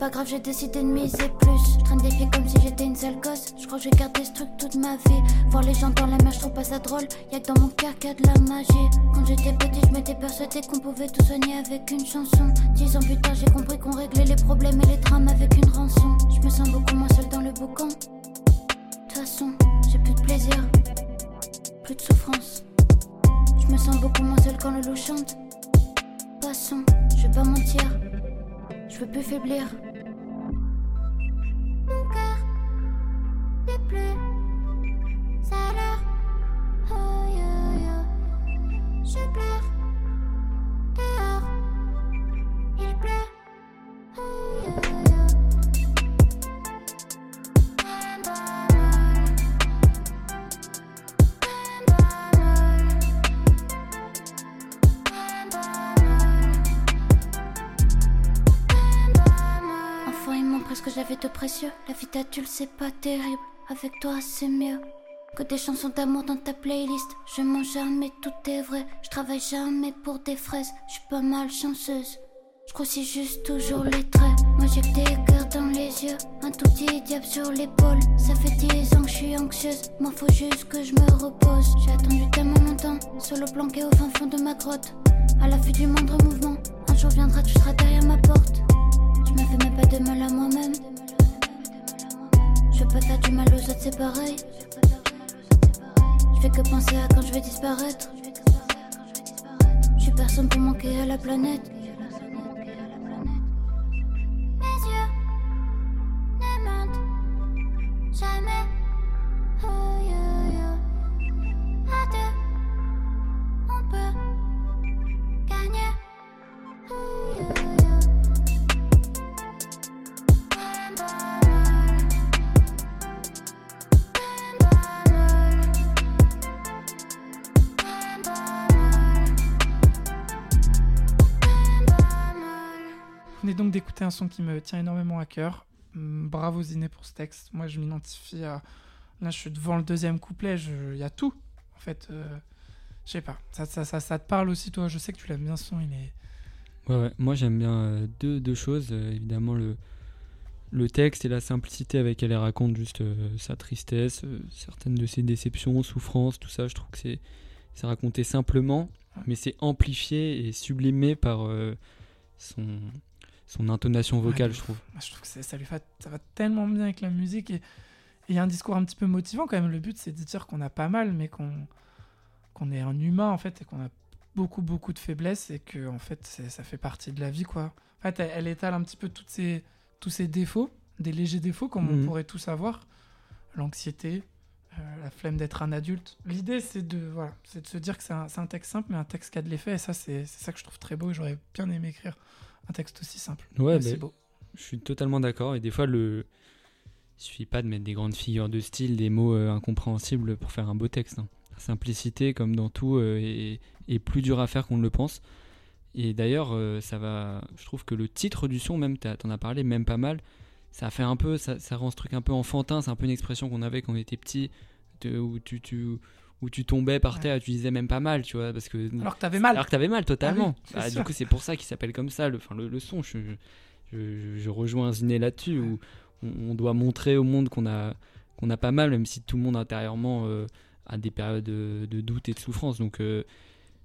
Pas grave, j'ai décidé de miser plus. Je traîne des filles comme si j'étais une sale gosse. Je crois que je vais garder ce truc toute ma vie. Voir les gens dans la mer, je trouve pas ça drôle. Y'a que dans mon cœur qu'il y a de la magie. Quand j'étais petit, je m'étais persuadé qu'on pouvait tout soigner avec une chanson. Dix ans plus tard, j'ai compris qu'on réglait les problèmes et les drames avec une rançon. Je me sens beaucoup moins seule dans le boucan. De toute façon, j'ai plus de plaisir. Plus de souffrance. Je me sens beaucoup moins seule quand le loup chante. Passons, je vais pas mentir. Je veux plus faiblir précieux. La vie d'adulte, c'est pas terrible. Avec toi, c'est mieux. Que des chansons d'amour dans ta playlist. Je mens jamais, tout est vrai. Je travaille jamais pour des fraises. Je suis pas mal chanceuse. Je grossis juste toujours les traits. Moi j'ai que des cœurs dans les yeux. Un tout petit diable sur l'épaule. Ça fait dix ans que je suis anxieuse. M'en faut juste que je me repose. J'ai attendu tellement longtemps. Solo planqué au fin fond de ma grotte. À l'affût du moindre mouvement. Un jour viendra, tu seras derrière ma porte. Je me fais même pas de mal à moi-même. Je veux pas faire du mal aux autres, c'est pareil. Je fais que penser à quand je vais disparaître. Je suis personne pour manquer à la planète. Son qui me tient énormément à cœur. Hum, Bravo Ziné pour ce texte. Moi, je m'identifie à. Là, je suis devant le deuxième couplet. Il y a tout. En fait, euh, je sais pas. Ça, ça, ça, ça te parle aussi, toi? Je sais que tu l'aimes bien ce son. Il est. Ouais, ouais. Moi j'aime bien euh, deux, deux choses. Euh, évidemment le, le texte et la simplicité avec laquelle elle raconte juste euh, sa tristesse, certaines de ses déceptions, souffrances, tout ça. Je trouve que c'est c'est raconté simplement, mais c'est amplifié et sublimé par son, son intonation vocale, je trouve. Je trouve que ça lui va, ça va tellement bien avec la musique et il y a un discours un petit peu motivant quand même. Le but, c'est de dire qu'on a pas mal, mais qu'on qu'on est un humain en fait et qu'on a beaucoup beaucoup de faiblesses et que en fait ça fait partie de la vie quoi. En fait, elle, elle étale un petit peu toutes ces, tous ces défauts, des légers défauts comme Mhm. on pourrait tous avoir, l'anxiété, euh, la flemme d'être un adulte. L'idée c'est de voilà, c'est de se dire que c'est un, un texte simple mais un texte qui a de l'effet et ça c'est ça que je trouve très beau et j'aurais bien aimé écrire un texte aussi simple. Ouais, Mais c'est beau. je suis totalement d'accord. Et des fois, le... il suffit pas de mettre des grandes figures de style, des mots euh, incompréhensibles pour faire un beau texte. hein. La simplicité, comme dans tout, euh, est, est plus dur à faire qu'on ne le pense. Et d'ailleurs, euh, ça va. Je trouve que le titre du son, même, t'en as parlé, même pas mal. Ça fait un peu, ça, ça rend ce truc un peu enfantin. C'est un peu une expression qu'on avait quand on était petit, de- où tu, tu, où tu tombais par terre, et tu disais même pas mal, tu vois, parce que Alors que t'avais mal. alors que t'avais mal totalement. Ah oui, Bah, du coup, c'est pour ça qu'il s'appelle comme ça, le, enfin, le, le son. Je, je, je rejoins Ziné là-dessus, où on, on doit montrer au monde qu'on a, qu'on a pas mal, même si tout le monde intérieurement euh, a des périodes de, de doute et de souffrance. Donc, euh,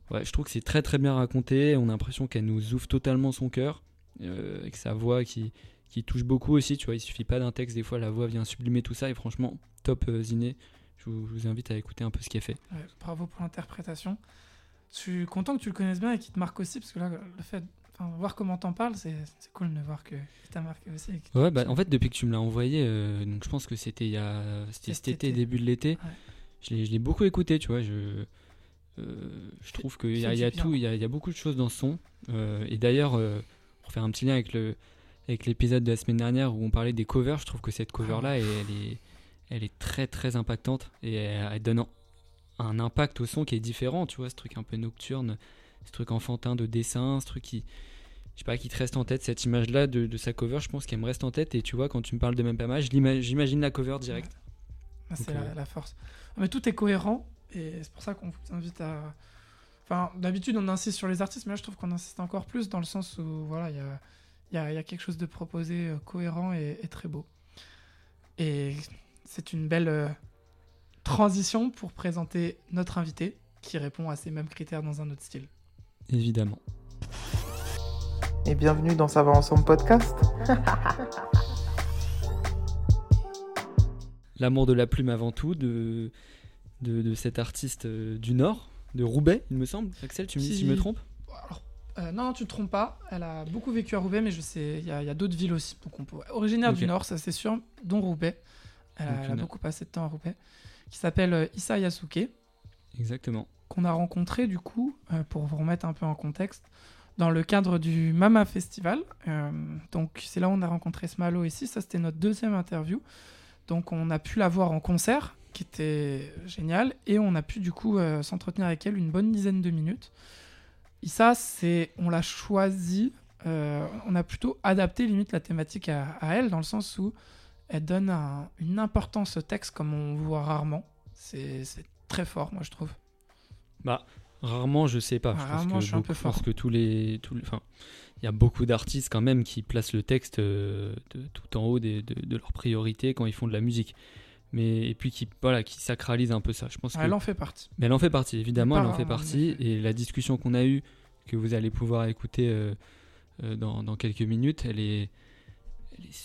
ouais, je trouve que c'est très très bien raconté. On a l'impression qu'elle nous ouvre totalement son cœur, euh, avec sa voix qui, qui touche beaucoup aussi. Tu vois, il suffit pas d'un texte, des fois la voix vient sublimer tout ça. Et franchement, top euh, Ziné. Vous, je vous invite à écouter un peu ce qu'elle fait. Ouais, bravo pour l'interprétation. Je suis content que tu le connaisses bien et qu'il te marque aussi, parce que là, le fait, enfin, voir comment t'en parles, c'est cool de voir que qu'il t'a marqué aussi. Ouais, bah, en fait, depuis que tu me l'as envoyé, euh, donc je pense que c'était il y a, c'était cet Cet été, été. début de l'été. Ouais. Je l'ai, je l'ai beaucoup écouté, tu vois. Je, euh, je trouve qu'il y a, fait y a tout, il y a, y a beaucoup de choses dans ce son. Euh, et d'ailleurs, pour faire un petit lien avec le, avec l'épisode de la semaine dernière où on parlait des covers, je trouve que cette cover-là, elle, elle est, elle est très très impactante et elle, elle donne un impact au son qui est différent, tu vois, ce truc un peu nocturne, ce truc enfantin de dessin, ce truc qui, je sais pas, qui te reste en tête, cette image-là de, de sa cover, je pense qu'elle me reste en tête. Et tu vois, quand tu me parles de même pas mal, j'imagine la cover direct. Ah, c'est la, euh, la force. Mais tout est cohérent et c'est pour ça qu'on vous invite à. Enfin, d'habitude, on insiste sur les artistes, mais là, je trouve qu'on insiste encore plus dans le sens où, voilà, il y a, il y, a, il y a quelque chose de proposé euh, cohérent et, et très beau. Et c'est une belle euh, transition pour présenter notre invité qui répond à ces mêmes critères dans un autre style. Évidemment. Et bienvenue dans Ça va ensemble podcast. L'amour de la plume avant tout, de, de, de cet artiste euh, du Nord, de Roubaix, il me semble. Axel, tu me dis si je me trompe Alors, euh, non, tu te trompes pas. Elle a beaucoup vécu à Roubaix, mais je sais, il y a, il y a d'autres villes aussi. Donc on peut... Originaire du Nord, ça c'est sûr, dont Roubaix. Elle a, elle beaucoup passé de temps à Roubaix. Qui s'appelle euh, Issa Yasuke, Exactement. qu'on a rencontré du coup, euh, pour vous remettre un peu en contexte, dans le cadre du Mama Festival. Euh, donc c'est là où on a rencontré Smalo ici. Ça c'était notre deuxième interview. Donc on a pu la voir en concert, qui était génial, et on a pu du coup euh, s'entretenir avec elle une bonne dizaine de minutes. Issa, c'est, on l'a choisi, euh, on a plutôt adapté limite la thématique à, à elle, dans le sens où elle donne un- une importance au texte comme on voit rarement. C'est très fort, moi je trouve. Bah, rarement, je sais pas. Ah, je pense rarement, que je suis un peu pense fort. que tous les. tous les- Enfin, il y a beaucoup d'artistes quand même qui placent le texte euh, de, tout en haut des- de, de leurs priorités quand ils font de la musique. Mais, et puis qui, voilà, qui sacralisent un peu ça. Je pense que Elle en fait partie. Mais elle en fait partie, évidemment, Pas elle en fait partie. Et la discussion qu'on a eue, que vous allez pouvoir écouter euh, euh, dans, dans quelques minutes, elle, est,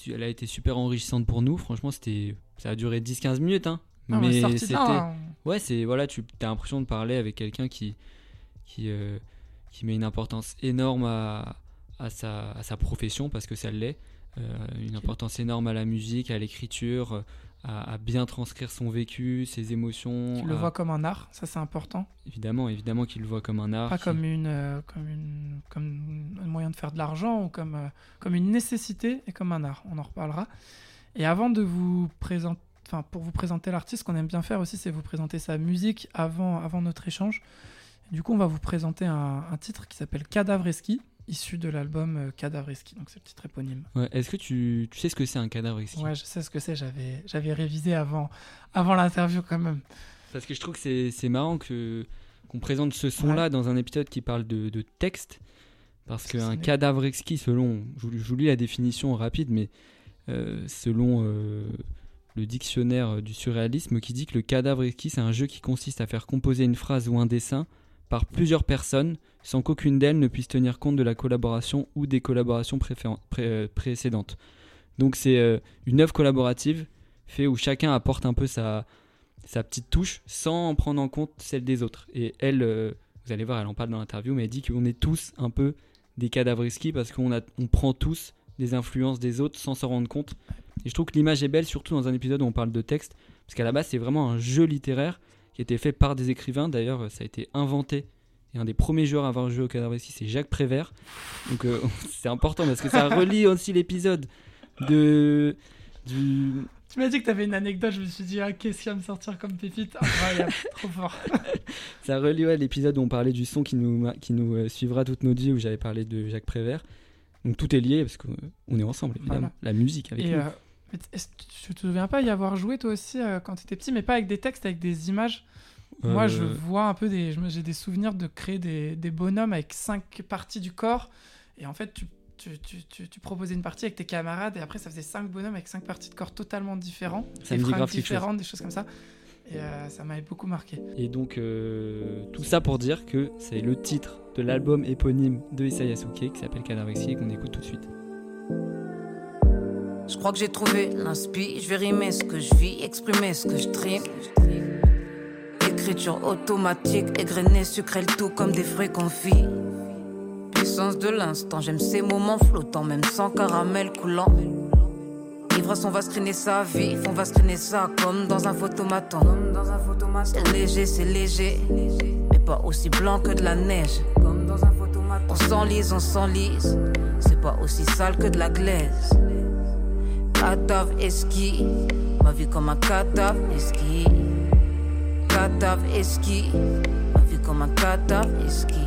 elle, a été super enrichissante pour nous. Franchement, c'était, ça a duré 10-15 minutes. Hein. Non, mais c'était. hein. Ouais, c'est, voilà, tu as l'impression de parler avec quelqu'un qui, qui, euh, qui met une importance énorme à, à, sa, à sa profession, parce que ça l'est. Euh, une importance énorme à la musique, à l'écriture, à, à bien transcrire son vécu, ses émotions. Tu le à- vois comme un art, ça c'est important. Évidemment, évidemment qu'il le voit comme un art. Pas qui- comme, une, euh, comme, une, comme un moyen de faire de l'argent ou comme, euh, comme une nécessité et comme un art. On en reparlera. Et avant de vous présenter, enfin pour vous présenter l'artiste, ce qu'on aime bien faire aussi, c'est vous présenter sa musique avant, avant notre échange. Du coup, on va vous présenter un, un titre qui s'appelle Cadavreski, issu de l'album euh, Cadavreski. Donc c'est le titre éponyme. Ouais, Est-ce que tu, tu sais ce que c'est un cadavre exquis? Ouais, je sais ce que c'est. J'avais, révisé avant, avant l'interview quand même. Parce que je trouve que c'est, marrant que, qu'on présente ce son-là dans un épisode qui parle de, de texte. Parce qu'un c'est- cadavre exquis, selon. Je, vous- je vous lis la définition rapide, mais euh, selon euh, le dictionnaire du surréalisme, qui dit que le cadavre exquis, c'est un jeu qui consiste à faire composer une phrase ou un dessin par plusieurs personnes sans qu'aucune d'elles ne puisse tenir compte de la collaboration ou des collaborations précédentes. Donc c'est euh, une œuvre collaborative fait où chacun apporte un peu sa, petite touche sans en prendre en compte celle des autres. Et elle, euh, vous allez voir, elle en parle dans l'interview, mais elle dit qu'on est tous un peu des cadavres exquis parce qu'on prend tous des influences des autres sans s'en rendre compte. Et je trouve que l'image est belle, surtout dans un épisode où on parle de texte, parce qu'à la base c'est vraiment un jeu littéraire qui a été fait par des écrivains. D'ailleurs, ça a été inventé. Et un des premiers joueurs à avoir joué au cadavre exquis, c'est Jacques Prévert. Donc euh, c'est important parce que ça relie aussi l'épisode de du Tu m'as dit que t'avais une anecdote, je me suis dit, ah, qu'est-ce qui va me sortir comme pépite? Incroyable, trop fort. Ça relie ouais, l'épisode où on parlait du son qui nous, qui nous euh, suivra toute notre vie, où j'avais parlé de Jacques Prévert. Donc tout est lié parce qu'on est ensemble, évidemment. La musique avec Et nous. euh, tu te souviens pas y avoir joué toi aussi euh, quand t'étais petit, mais pas avec des textes, avec des images? Moi, je Euh, vois un peu des. J'ai des souvenirs de créer des, des bonhommes avec cinq parties du corps. Et en fait, tu, tu, tu, tu- tu proposais une partie avec tes camarades. Et après, ça faisait cinq bonhommes avec cinq parties de corps totalement différents. Ça des fringues chose. différentes, des choses comme ça. Et euh, ça m'avait beaucoup marqué. Et donc euh, tout ça pour dire que c'est le titre de l'album éponyme de Isaiah Suke qui s'appelle Cadavre Exquis et qu'on écoute tout de suite. Je crois que j'ai trouvé l'inspi. Je vais rimer ce que je vis, exprimer ce que je trime. Automatique, égrenée, sucrée, le tout comme des fruits confits. Puissance de l'instant, j'aime ces moments flottants, même sans caramel coulant. Ivresse, on va screener sa vie, on va screener ça comme dans un photomaton. Léger, c'est léger, mais pas aussi blanc que de la neige. On s'enlise, on s'enlise, c'est pas aussi sale que de la glaise. Cadavre esqui, ma vie comme un cadavre esqui. Esqui, ma vie comme un esqui.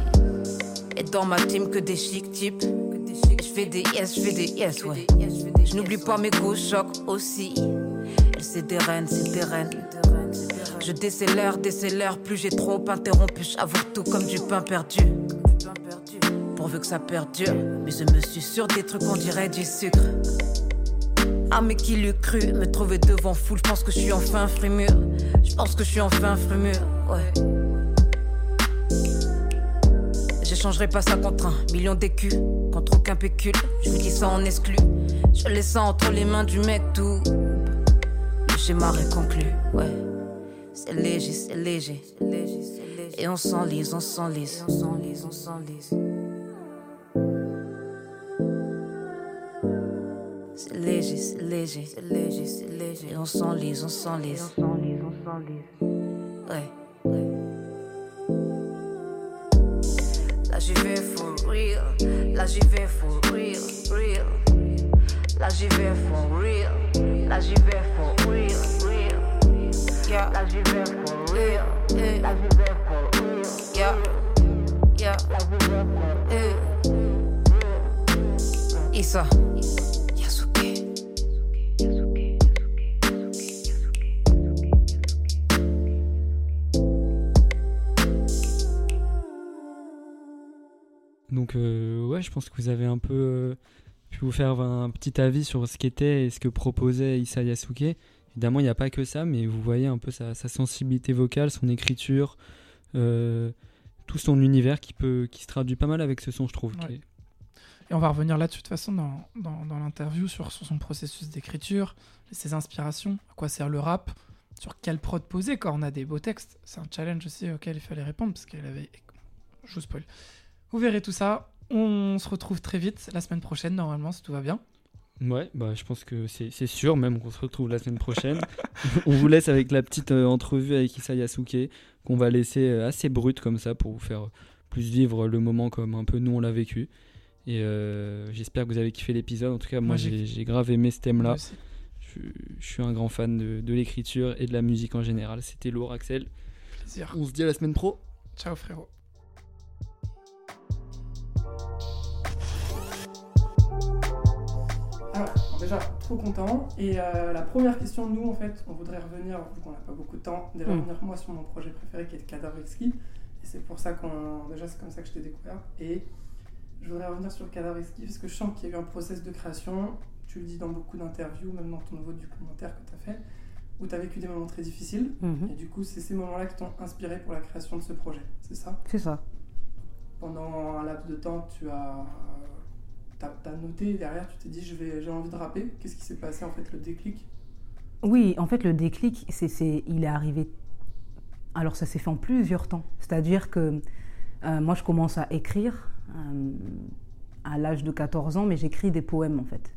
Et dans ma team que des chic types. Je fais des yes, je fais des yes, ouais. Je n'oublie pas mes coups chocs aussi. Et c'est des reines, c'est des reines. Je décélère, décélère, plus j'ai trop interrompu. J'avoue tout comme du pain perdu. Pourvu que ça perdure. Mais je me suis sur des trucs, on dirait du sucre. Ah mais qui l'eût cru Me trouver devant foule, je pense que je suis enfin frémur Je pense que je suis enfin frémur, ouais. J'échangerai pas ça contre un million d'écus Contre aucun pécule, je vous dis ça en exclu. Je laisse ça entre les mains du mec tout. Le schéma est conclu, ouais. C'est léger, c'est léger. Et on s'enlise, on s'enlise On s'enlise, on s'enlise C'est léger, c'est léger, c'est léger, c'est léger. Et on s'enlise, on s'enlise. S'enlise. Ouais, ouais. Là j'y vais for real. Là j'y vais for real, real. Là j'y vais for real. Là j'y vais for real, real. Yeah. Là j'y vais for real. Là j'y vais for real. Yeah. Yeah. Là j'y vais for real. Issa. Donc euh, ouais, je pense que vous avez un peu euh, pu vous faire un petit avis sur ce qu'était et ce que proposait Issa Yasuke. Évidemment, il n'y a pas que ça, mais vous voyez un peu sa, sa sensibilité vocale, son écriture, euh, tout son univers qui, peut, qui se traduit pas mal avec ce son, je trouve. Ouais. Et on va revenir là-dessus de toute façon dans, dans, dans l'interview sur, sur son processus d'écriture, ses inspirations, à quoi sert le rap, sur quelle prod poser quand on a des beaux textes. C'est un challenge aussi auquel il fallait répondre parce qu'elle avait. Je vous spoil. Vous verrez tout ça. On se retrouve très vite la semaine prochaine, normalement, si tout va bien. Ouais, bah, je pense que c'est sûr, même qu'on se retrouve la semaine prochaine. On vous laisse avec la petite euh, entrevue avec Issa Yasuke, qu'on va laisser euh, assez brute comme ça pour vous faire euh, plus vivre le moment comme un peu nous on l'a vécu. Et euh, j'espère que vous avez kiffé l'épisode. En tout cas, moi, Moi, j'ai j'ai grave aimé ce thème-là. Je suis un grand fan de, de l'écriture et de la musique en général. C'était lourd, Axel. Plaisir. On se dit à la semaine pro. Ciao, frérot. Déjà, trop content. Et euh, la première question, nous, en fait, on voudrait revenir, vu qu'on n'a pas beaucoup de temps, déjà Mm. revenir moi sur mon projet préféré qui est le Cadavre Exquis. Et c'est pour ça qu'on. Déjà, c'est comme ça que je t'ai découvert. Et je voudrais revenir sur le Cadavre Exquis parce que je sens qu'il y a eu un process de création. Tu le dis dans beaucoup d'interviews, même dans ton nouveau documentaire que tu as fait, où tu as vécu des moments très difficiles. Mhm. Et du coup, c'est ces moments-là qui t'ont inspiré pour la création de ce projet. C'est ça? C'est ça. pendant un laps de temps, tu as, t'as, t'as noté derrière, tu t'es dit j'ai envie de rapper. Qu'est-ce qui s'est passé en fait, le déclic? Oui, en fait, le déclic, c'est, c'est, il est arrivé. Alors, ça s'est fait en plusieurs temps. C'est-à-dire que euh, moi, je commence à écrire euh, à l'âge de 14 ans, mais j'écris des poèmes en fait.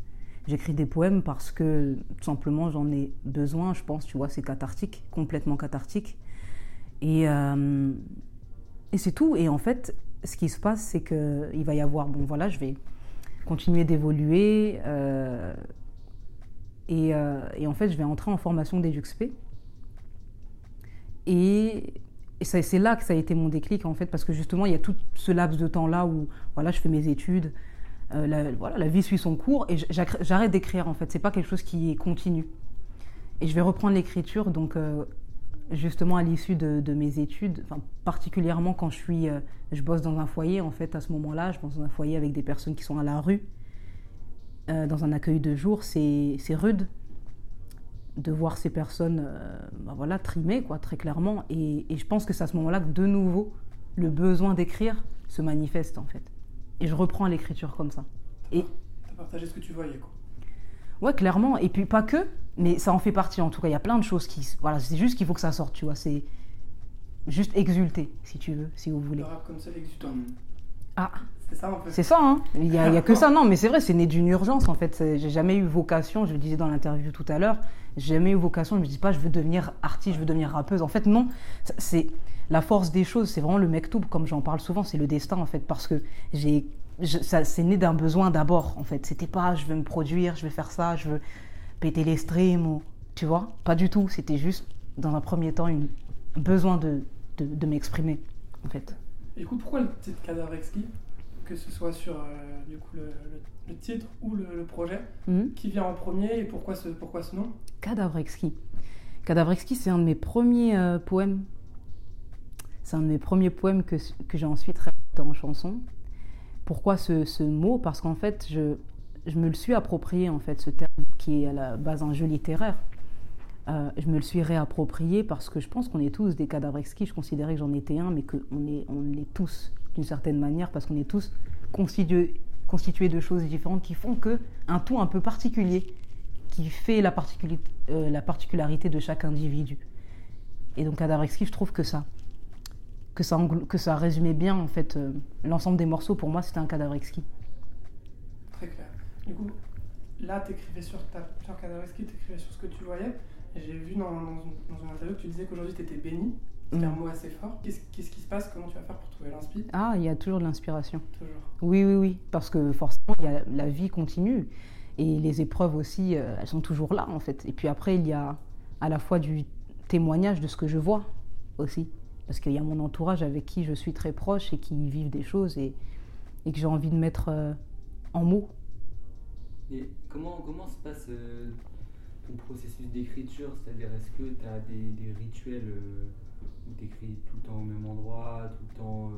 J'écris des poèmes parce que tout simplement j'en ai besoin, je pense, tu vois, c'est cathartique, complètement cathartique. Et, euh, et c'est tout. Et en fait, ce qui se passe, c'est qu'il va y avoir, bon voilà, je vais continuer d'évoluer. euh, et, euh, et en fait, je vais entrer en formation d'EduxP. Et, et c'est là que ça a été mon déclic, en fait, parce que justement, il y a tout ce laps de temps-là où voilà, je fais mes études, euh, la, voilà, la vie suit son cours, et j'arrête d'écrire, en fait. C'est pas quelque chose qui est continu. Et je vais reprendre l'écriture, donc justement à l'issue de, mes études, enfin, particulièrement quand je suis, euh, je bosse dans un foyer, en fait, à ce moment-là, je bosse dans un foyer avec des personnes qui sont à la rue, euh, dans un accueil de jour, c'est rude de voir ces personnes euh, bah voilà, trimées, quoi, très clairement. Et, je pense que c'est à ce moment-là que, de nouveau, le besoin d'écrire se manifeste, en fait. Et je reprends l'écriture comme ça. Et partagé ce que tu voyais quoi. Ouais, clairement. Et puis pas que, mais ça en fait partie, en tout cas. Il y a plein de choses qui... Voilà, c'est juste qu'il faut que ça sorte, tu vois. C'est juste exulter, si tu veux, si vous voulez. Le rap comme ça, l'exutoire. Ah, C'est ça un peu. c'est ça, hein Il n'y a, il y a que ça. Non, mais c'est vrai, c'est né d'une urgence, en fait. J'ai jamais eu vocation, je le disais dans l'interview tout à l'heure, j'ai jamais eu vocation, je me dis pas, je veux devenir artiste, je veux devenir rappeuse. En fait, non. C'est la force des choses, c'est vraiment le mektoub, comme j'en parle souvent, c'est le destin, en fait, parce que j'ai... je- ça- C'est né d'un besoin d'abord, en fait. C'était pas, je veux me produire, je vais faire ça, je veux péter les streams, ou... tu vois Pas du tout. C'était juste, dans un premier temps, une- un besoin de, de, de m'exprimer, en fait. Et du coup, pourquoi le titre Cadavre Exquis Que ce soit sur euh, du coup, le, le- le titre ou le, le projet Mhm. Qui vient en premier et pourquoi ce, pourquoi ce nom? Cadavre exquis. Cadavre exquis, c'est un de mes premiers euh, poèmes. C'est un de mes premiers poèmes que, que j'ai ensuite répété en chanson. Pourquoi ce, ce mot Parce qu'en fait, je, je me le suis approprié, en fait, ce terme qui est à la base un jeu littéraire. Euh, je me le suis réapproprié parce que je pense qu'on est tous des cadavres exquis. Je considérais que j'en étais un, mais qu'on est, on l'est tous d'une certaine manière parce qu'on est tous constitués, de choses différentes qui font que un tout un peu particulier qui fait la, euh, la particularité de chaque individu. Et donc Cadavre exquis, je trouve que ça, que ça, que ça résumait bien en fait euh, l'ensemble des morceaux. Pour moi, c'était un cadavre exquis. Très clair. Du coup, là, t'écrivais sur, ta, sur Cadavre Exquis, t'écrivais sur ce que tu voyais. J'ai vu dans, dans, une, dans une interview que tu disais qu'aujourd'hui t'étais béni. C'était Mm. un mot assez fort. Qu'est-ce qui se passe? Comment tu vas faire pour trouver l'inspi? Ah, il y a toujours de l'inspiration. Toujours. Oui, oui, oui, parce que forcément, y a, la vie continue et les épreuves aussi, euh, elles sont toujours là en fait. Et puis après, il y a à la fois du témoignage de ce que je vois aussi, parce qu'il y a mon entourage avec qui je suis très proche et qui vivent des choses et, et que j'ai envie de mettre euh, en mots. Et comment, comment se passe euh, ton processus d'écriture? C'est-à-dire, est-ce que tu as des, des rituels euh, où tu écris tout le temps au même endroit, tout le temps.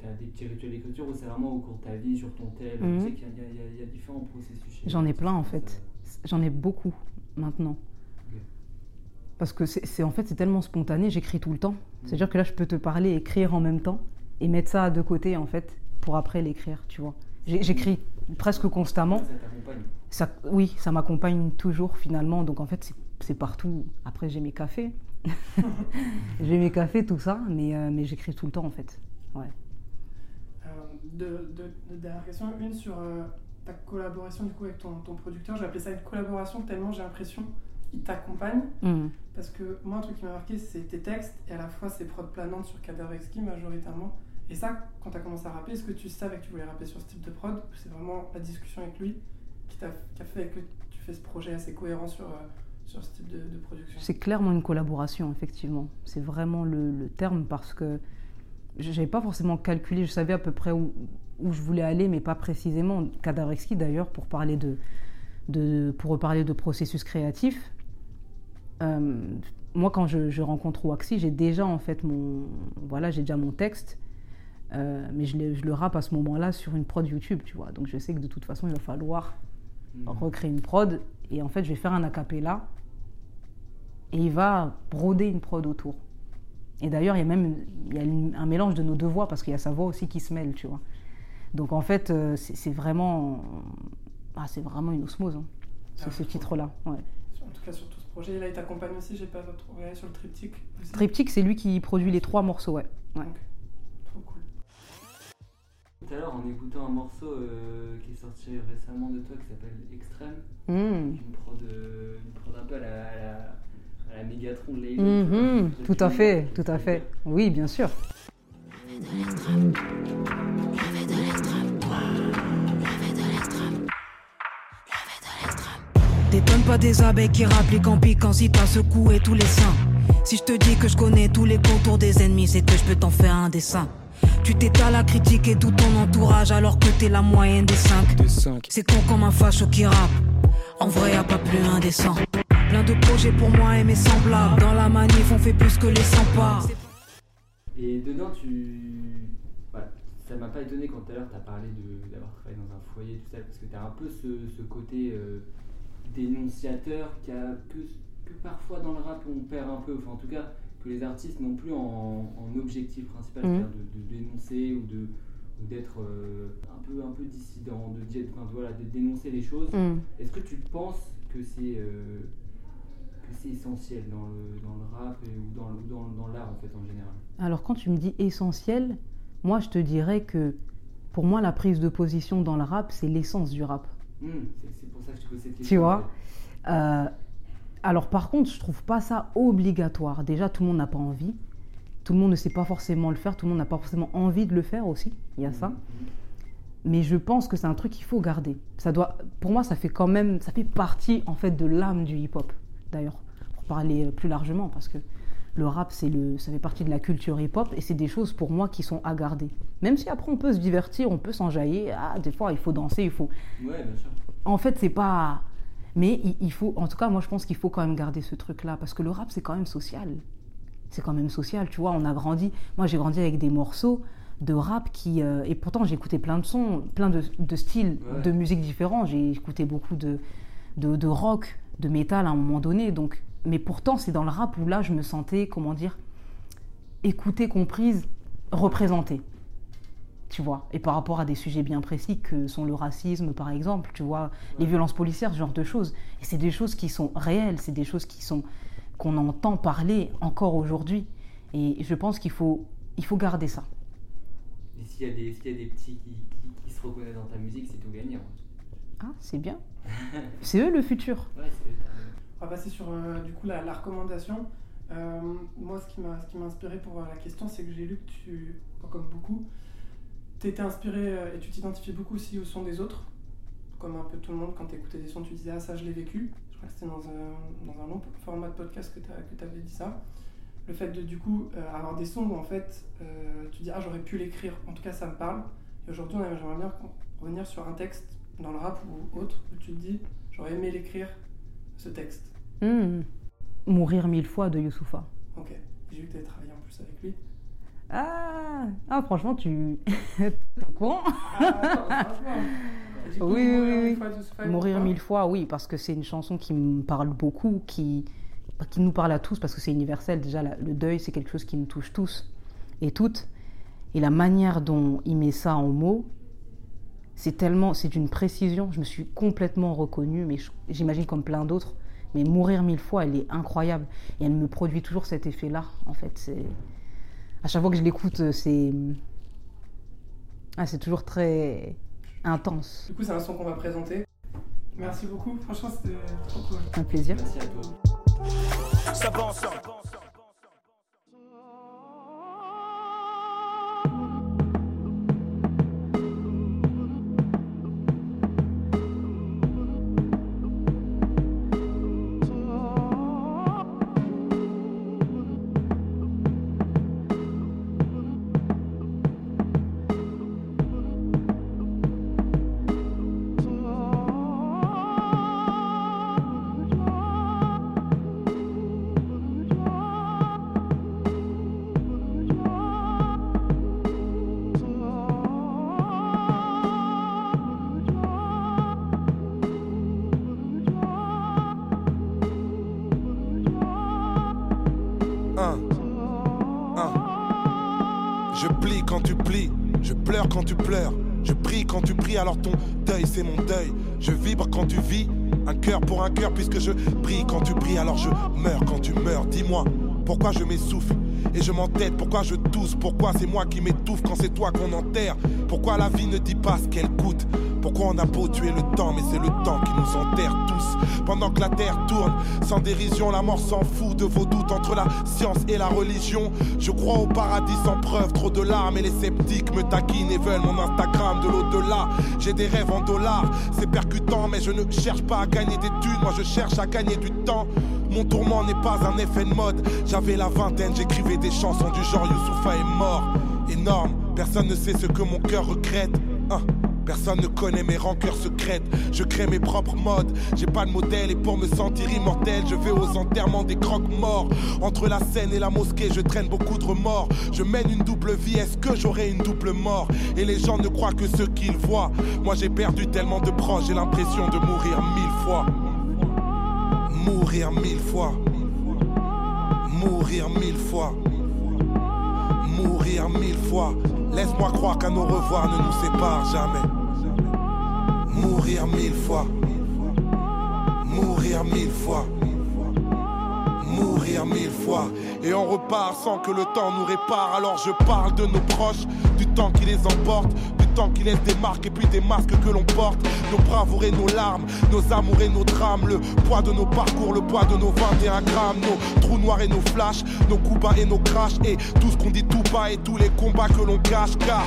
tu as des petits rituels d'écriture ou c'est vraiment au cours de ta vie, sur ton tel Mhm. Je sais qu'il y, y a- y différents processus. J'en ai plein en fait. J'en ai beaucoup maintenant. Parce que c'est en fait c'est tellement spontané, j'écris tout le temps. C'est-à-dire que là je peux te parler, écrire en même temps et mettre ça de côté en fait pour après l'écrire, tu vois. J'écris presque constamment. Ça oui, ça m'accompagne toujours finalement. Donc en fait c'est- partout. Après j'ai mes cafés, j'ai mes cafés tout ça, mais, euh, mais j'écris tout le temps en fait. Ouais. Euh, deux, deux- deux dernières questions. Une sur euh, ta collaboration du coup avec ton, ton producteur. J'ai appelé ça une collaboration tellement j'ai l'impression qu'il t'accompagne. Mhm. Parce que moi, un truc qui m'a marqué, c'est tes textes et à la fois ces prods planantes sur Cadavre Exquis majoritairement. Et ça, quand tu as commencé à rapper, est-ce que tu savais que tu voulais rapper sur ce type de prod ou c'est vraiment la discussion avec lui qui, t'a, qui a fait que tu fais ce projet assez cohérent sur, euh, sur ce type de, de production? C'est clairement une collaboration, effectivement. C'est vraiment le, le terme parce que je n'avais pas forcément calculé, je savais à peu près où, où je voulais aller, mais pas précisément. Exquis, d'ailleurs, pour parler de, de, pour reparler de processus créatif. Euh, moi, quand je, je rencontre Waxy, j'ai déjà en fait mon, voilà, j'ai déjà mon texte, euh, mais je, le- je le rappe à ce moment-là sur une prod YouTube, tu vois. Donc je sais que de toute façon, il va falloir Mhm. recréer une prod et en fait je vais faire un acapella et il va broder une prod autour. Et d'ailleurs, il y a même il y a une- un mélange de nos deux voix parce qu'il y a sa voix aussi qui se mêle, tu vois. Donc en fait, euh, c'est c'est vraiment, ah, c'est vraiment une osmose, hein, ce, Ah, ce titre-là. Ouais. En tout cas, sur tout ce projet. Et là, il t'accompagne aussi, j'ai pas retrouvé sur le triptyque. aussi. Triptyque, c'est lui qui produit les trois morceaux, ouais. ouais. Trop cool. Tout à l'heure, en écoutant un morceau euh, qui est sorti récemment de toi qui s'appelle Extrême, Mm. une, prod, euh, une prod un peu à la, à la, à la Mégatron de vois. Tout à fait, tout à fait. Oui, bien sûr. T'étonnes pas des abeilles qui rappliquent en piquant si t'as secoué tous les seins. Si je te dis que je connais tous les contours des ennemis, c'est que je peux t'en faire un dessin. Tu t'étales à critiquer tout ton entourage alors que t'es la moyenne des cinq. C'est con comme un facho qui rappe. En vrai, y a pas plus indécent. Plein de projets pour moi et mes semblables. Dans la manif, on fait plus que les 100 pas. Et dedans, tu. Voilà. Ça m'a pas étonné quand tout à l'heure tu as parlé de- d'avoir travaillé dans un foyer, tout ça, parce que tu as un peu ce, ce côté euh, dénonciateur que, que parfois dans le rap on perd un peu, enfin en tout cas que les artistes n'ont plus en, en objectif principal, c'est-à-dire de, de dénoncer ou de ou d'être euh, un peu un peu dissident, de dire, enfin, voilà, de dénoncer les choses. Mhm. Est-ce que tu penses que c'est euh, c'est essentiel dans le, dans le rap et- ou dans, ou dans, dans l'art en fait en général? Alors quand tu me dis essentiel, moi je te dirais que pour moi la prise de position dans le rap, c'est l'essence du rap. C'est- pose cette question. Tu vois Euh, Alors par contre, je trouve pas ça obligatoire. Déjà, tout le monde n'a pas envie. Tout le monde ne sait pas forcément le faire. Tout le monde n'a pas forcément envie de le faire aussi. Il y a ça. Mais je pense que c'est un truc qu'il faut garder. Ça doit, pour moi, ça fait quand même, ça fait partie en fait de l'âme du hip-hop. D'ailleurs, pour parler plus largement, parce que le rap, c'est le, ça fait partie de la culture hip-hop et c'est des choses pour moi qui sont à garder. Même si après on peut se divertir, on peut s'enjailler. Ah, des fois, il faut danser, il faut. Ouais, bien sûr. En fait, c'est pas. Mais il, il faut, en tout cas, moi, je pense qu'il faut quand même garder ce truc-là parce que le rap, c'est quand même social. C'est quand même social, tu vois. On a grandi. Moi, j'ai grandi avec des morceaux de rap qui. euh, et pourtant, j'ai écouté plein de sons, plein de, de styles Ouais. de musique différents. J'ai écouté beaucoup de, de, de rock, de métal à un moment donné. Donc, mais pourtant, c'est dans le rap où là, je me sentais, comment dire, écoutée, comprise, représentée. Tu vois, et par rapport à des sujets bien précis que sont le racisme, par exemple, tu vois, les violences policières, ce genre de choses. Et c'est des choses qui sont réelles, c'est des choses qui sont qu'on entend parler encore aujourd'hui. Et je pense qu'il faut, il faut garder ça. Et s'il y, a des- s'il y a des petits qui, qui- qui se reconnaissent dans ta musique, c'est tout gagné. hein. Ah, c'est bien. C'est eux le futur. Ouais, c'est On va passer sur euh, du coup la, la recommandation. Euh, moi, ce qui m'a ce qui m'a inspiré pour euh, la question, c'est que j'ai lu que tu, pas comme beaucoup, t'étais inspiré euh, et tu t'identifiais beaucoup aussi au son des autres, comme un peu tout le monde. Quand t'écoutais des sons, tu disais ah ça je l'ai vécu. Je crois que c'était dans un, dans un long format de podcast que tu avais dit ça. Le fait de du coup euh, avoir des sons où en fait euh, tu dis ah j'aurais pu l'écrire. En tout cas ça me parle. Et aujourd'hui on aimerait- j'aimerais bien revenir sur un texte dans le rap ou autre où tu te dis j'aurais aimé l'écrire ce texte. Hmm. Mourir mille fois de Youssoufa. Ok. J'ai vu que tu travaillé en plus avec lui. Ah, ah franchement, tu. Au courant Ah, Oui, oui, Mourir oui. fois Mourir pourquoi mille fois, oui, parce que c'est une chanson qui me parle beaucoup, qui, bah, qui nous parle à tous, parce que c'est universel. Déjà, la- le deuil, c'est quelque chose qui nous touche tous et toutes. Et la manière dont il met ça en mots, c'est tellement, c'est d'une précision. Je me suis complètement reconnue, mais j'imagine comme plein d'autres. Mais mourir mille fois, elle est incroyable et elle me produit toujours cet effet-là. En fait, c'est à chaque fois que je l'écoute, c'est ah, c'est toujours très intense. Du coup, c'est un son qu'on va présenter. Merci beaucoup. Franchement, c'était trop cool. Un plaisir. Merci à toi. Ça va ensemble. Alors ton deuil c'est mon deuil. Je vibre quand tu vis, un cœur pour un cœur, puisque je prie quand tu pries, alors je meurs quand tu meurs. Dis-moi, pourquoi je m'essouffle et je m'entête, pourquoi je tousse, pourquoi c'est moi qui m'étouffe quand c'est toi qu'on enterre, pourquoi la vie ne dit pas ce qu'elle coûte, pourquoi on a beau tuer le temps, mais c'est le temps qui nous enterre tous. Pendant que la terre tourne, sans dérision, la mort s'en fout de vos doutes entre la science et la religion. Je crois au paradis sans preuve, trop de larmes et les sceptiques me taquinent et veulent mon Instagram de l'au-delà. J'ai des rêves en dollars, c'est percutant, mais je ne cherche pas à gagner des thunes, moi je cherche à gagner du temps. Mon tourment n'est pas un effet de mode. J'avais la vingtaine, j'écrivais des chansons du genre Youssoufa est mort. Énorme, personne ne sait ce que mon cœur regrette. Hein. Personne ne connaît mes rancœurs secrètes. Je crée mes propres modes. J'ai pas de modèle et pour me sentir immortel, je vais aux enterrements des croque-morts. Entre la scène et la mosquée, je traîne beaucoup de remords. Je mène une double vie. Est-ce que j'aurai une double mort? Et les gens ne croient que ce qu'ils voient. Moi j'ai perdu tellement de proches, j'ai l'impression de mourir mille fois. Mourir mille fois. Mourir mille fois. Mourir mille fois. Laisse-moi croire qu'à nos revoirs ne nous sépare jamais. Mourir mille fois. Mourir mille fois. Mourir mille fois. Et on repart sans que le temps nous répare. Alors je parle de nos proches, du temps qui les emporte, du temps qui laisse des marques et puis des masques que l'on porte. Nos bravoures et nos larmes, nos amours et nos drames, le poids de nos parcours, le poids de nos 21 grammes, nos trous noirs et nos flashs, nos coups bas et nos crashs, et tout ce qu'on dit tout bas et tous les combats que l'on cache, car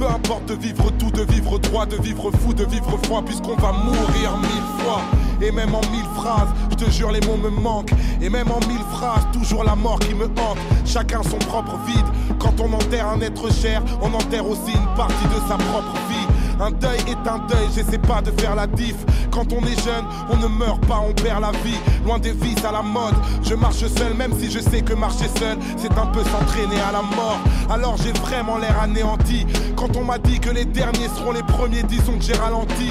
peu importe de vivre tout, de vivre droit, de vivre fou, de vivre froid, puisqu'on va mourir mille fois. Et même en mille phrases, je te jure, les mots me manquent. Et même en mille phrases, toujours la mort qui me hante. Chacun son propre vide. Quand on enterre un être cher, on enterre aussi une partie de sa propre vie. Un deuil est un deuil, j'essaie pas de faire la diff. Quand on est jeune, on ne meurt pas, on perd la vie. Loin des vices à la mode, je marche seul, même si je sais que marcher seul, c'est un peu s'entraîner à la mort. Alors j'ai vraiment l'air anéanti. Quand on m'a dit que les derniers seront les premiers, disons que j'ai ralenti.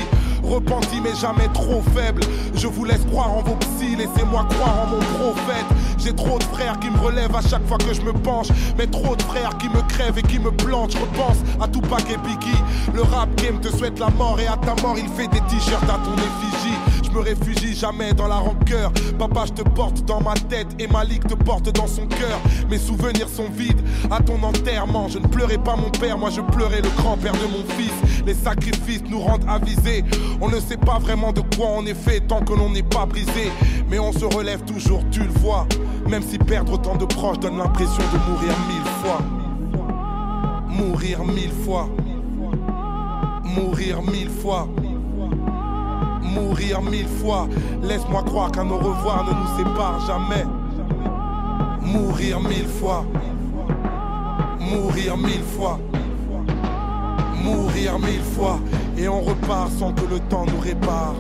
Repenti mais jamais trop faible. Je vous laisse croire en vos psys, laissez-moi croire en mon prophète. J'ai trop de frères qui me relèvent à chaque fois que je me penche. Mais trop de frères qui me crèvent et qui me plantent. Je repense à Tupac et Biggie. Le rap game te souhaite la mort et à ta mort il fait des t-shirts à ton effigie. Je me réfugie jamais dans la rancœur. Papa, je te porte dans ma tête et Malik te porte dans son cœur. Mes souvenirs sont vides à ton enterrement. Je ne pleurais pas mon père, moi je pleurais le grand-père de mon fils. Les sacrifices nous rendent avisés. On ne sait pas vraiment de quoi on est fait tant que l'on n'est pas brisé. Mais on se relève toujours, tu le vois. Même si perdre autant de proches donne l'impression de mourir mille fois. Mourir mille fois. Mourir mille fois. Mourir mille fois. Laisse-moi croire qu'un au revoir ne nous sépare jamais. Mourir mille fois. Mourir mille fois. Mourir mille fois. Et on repart sans que le temps nous répare.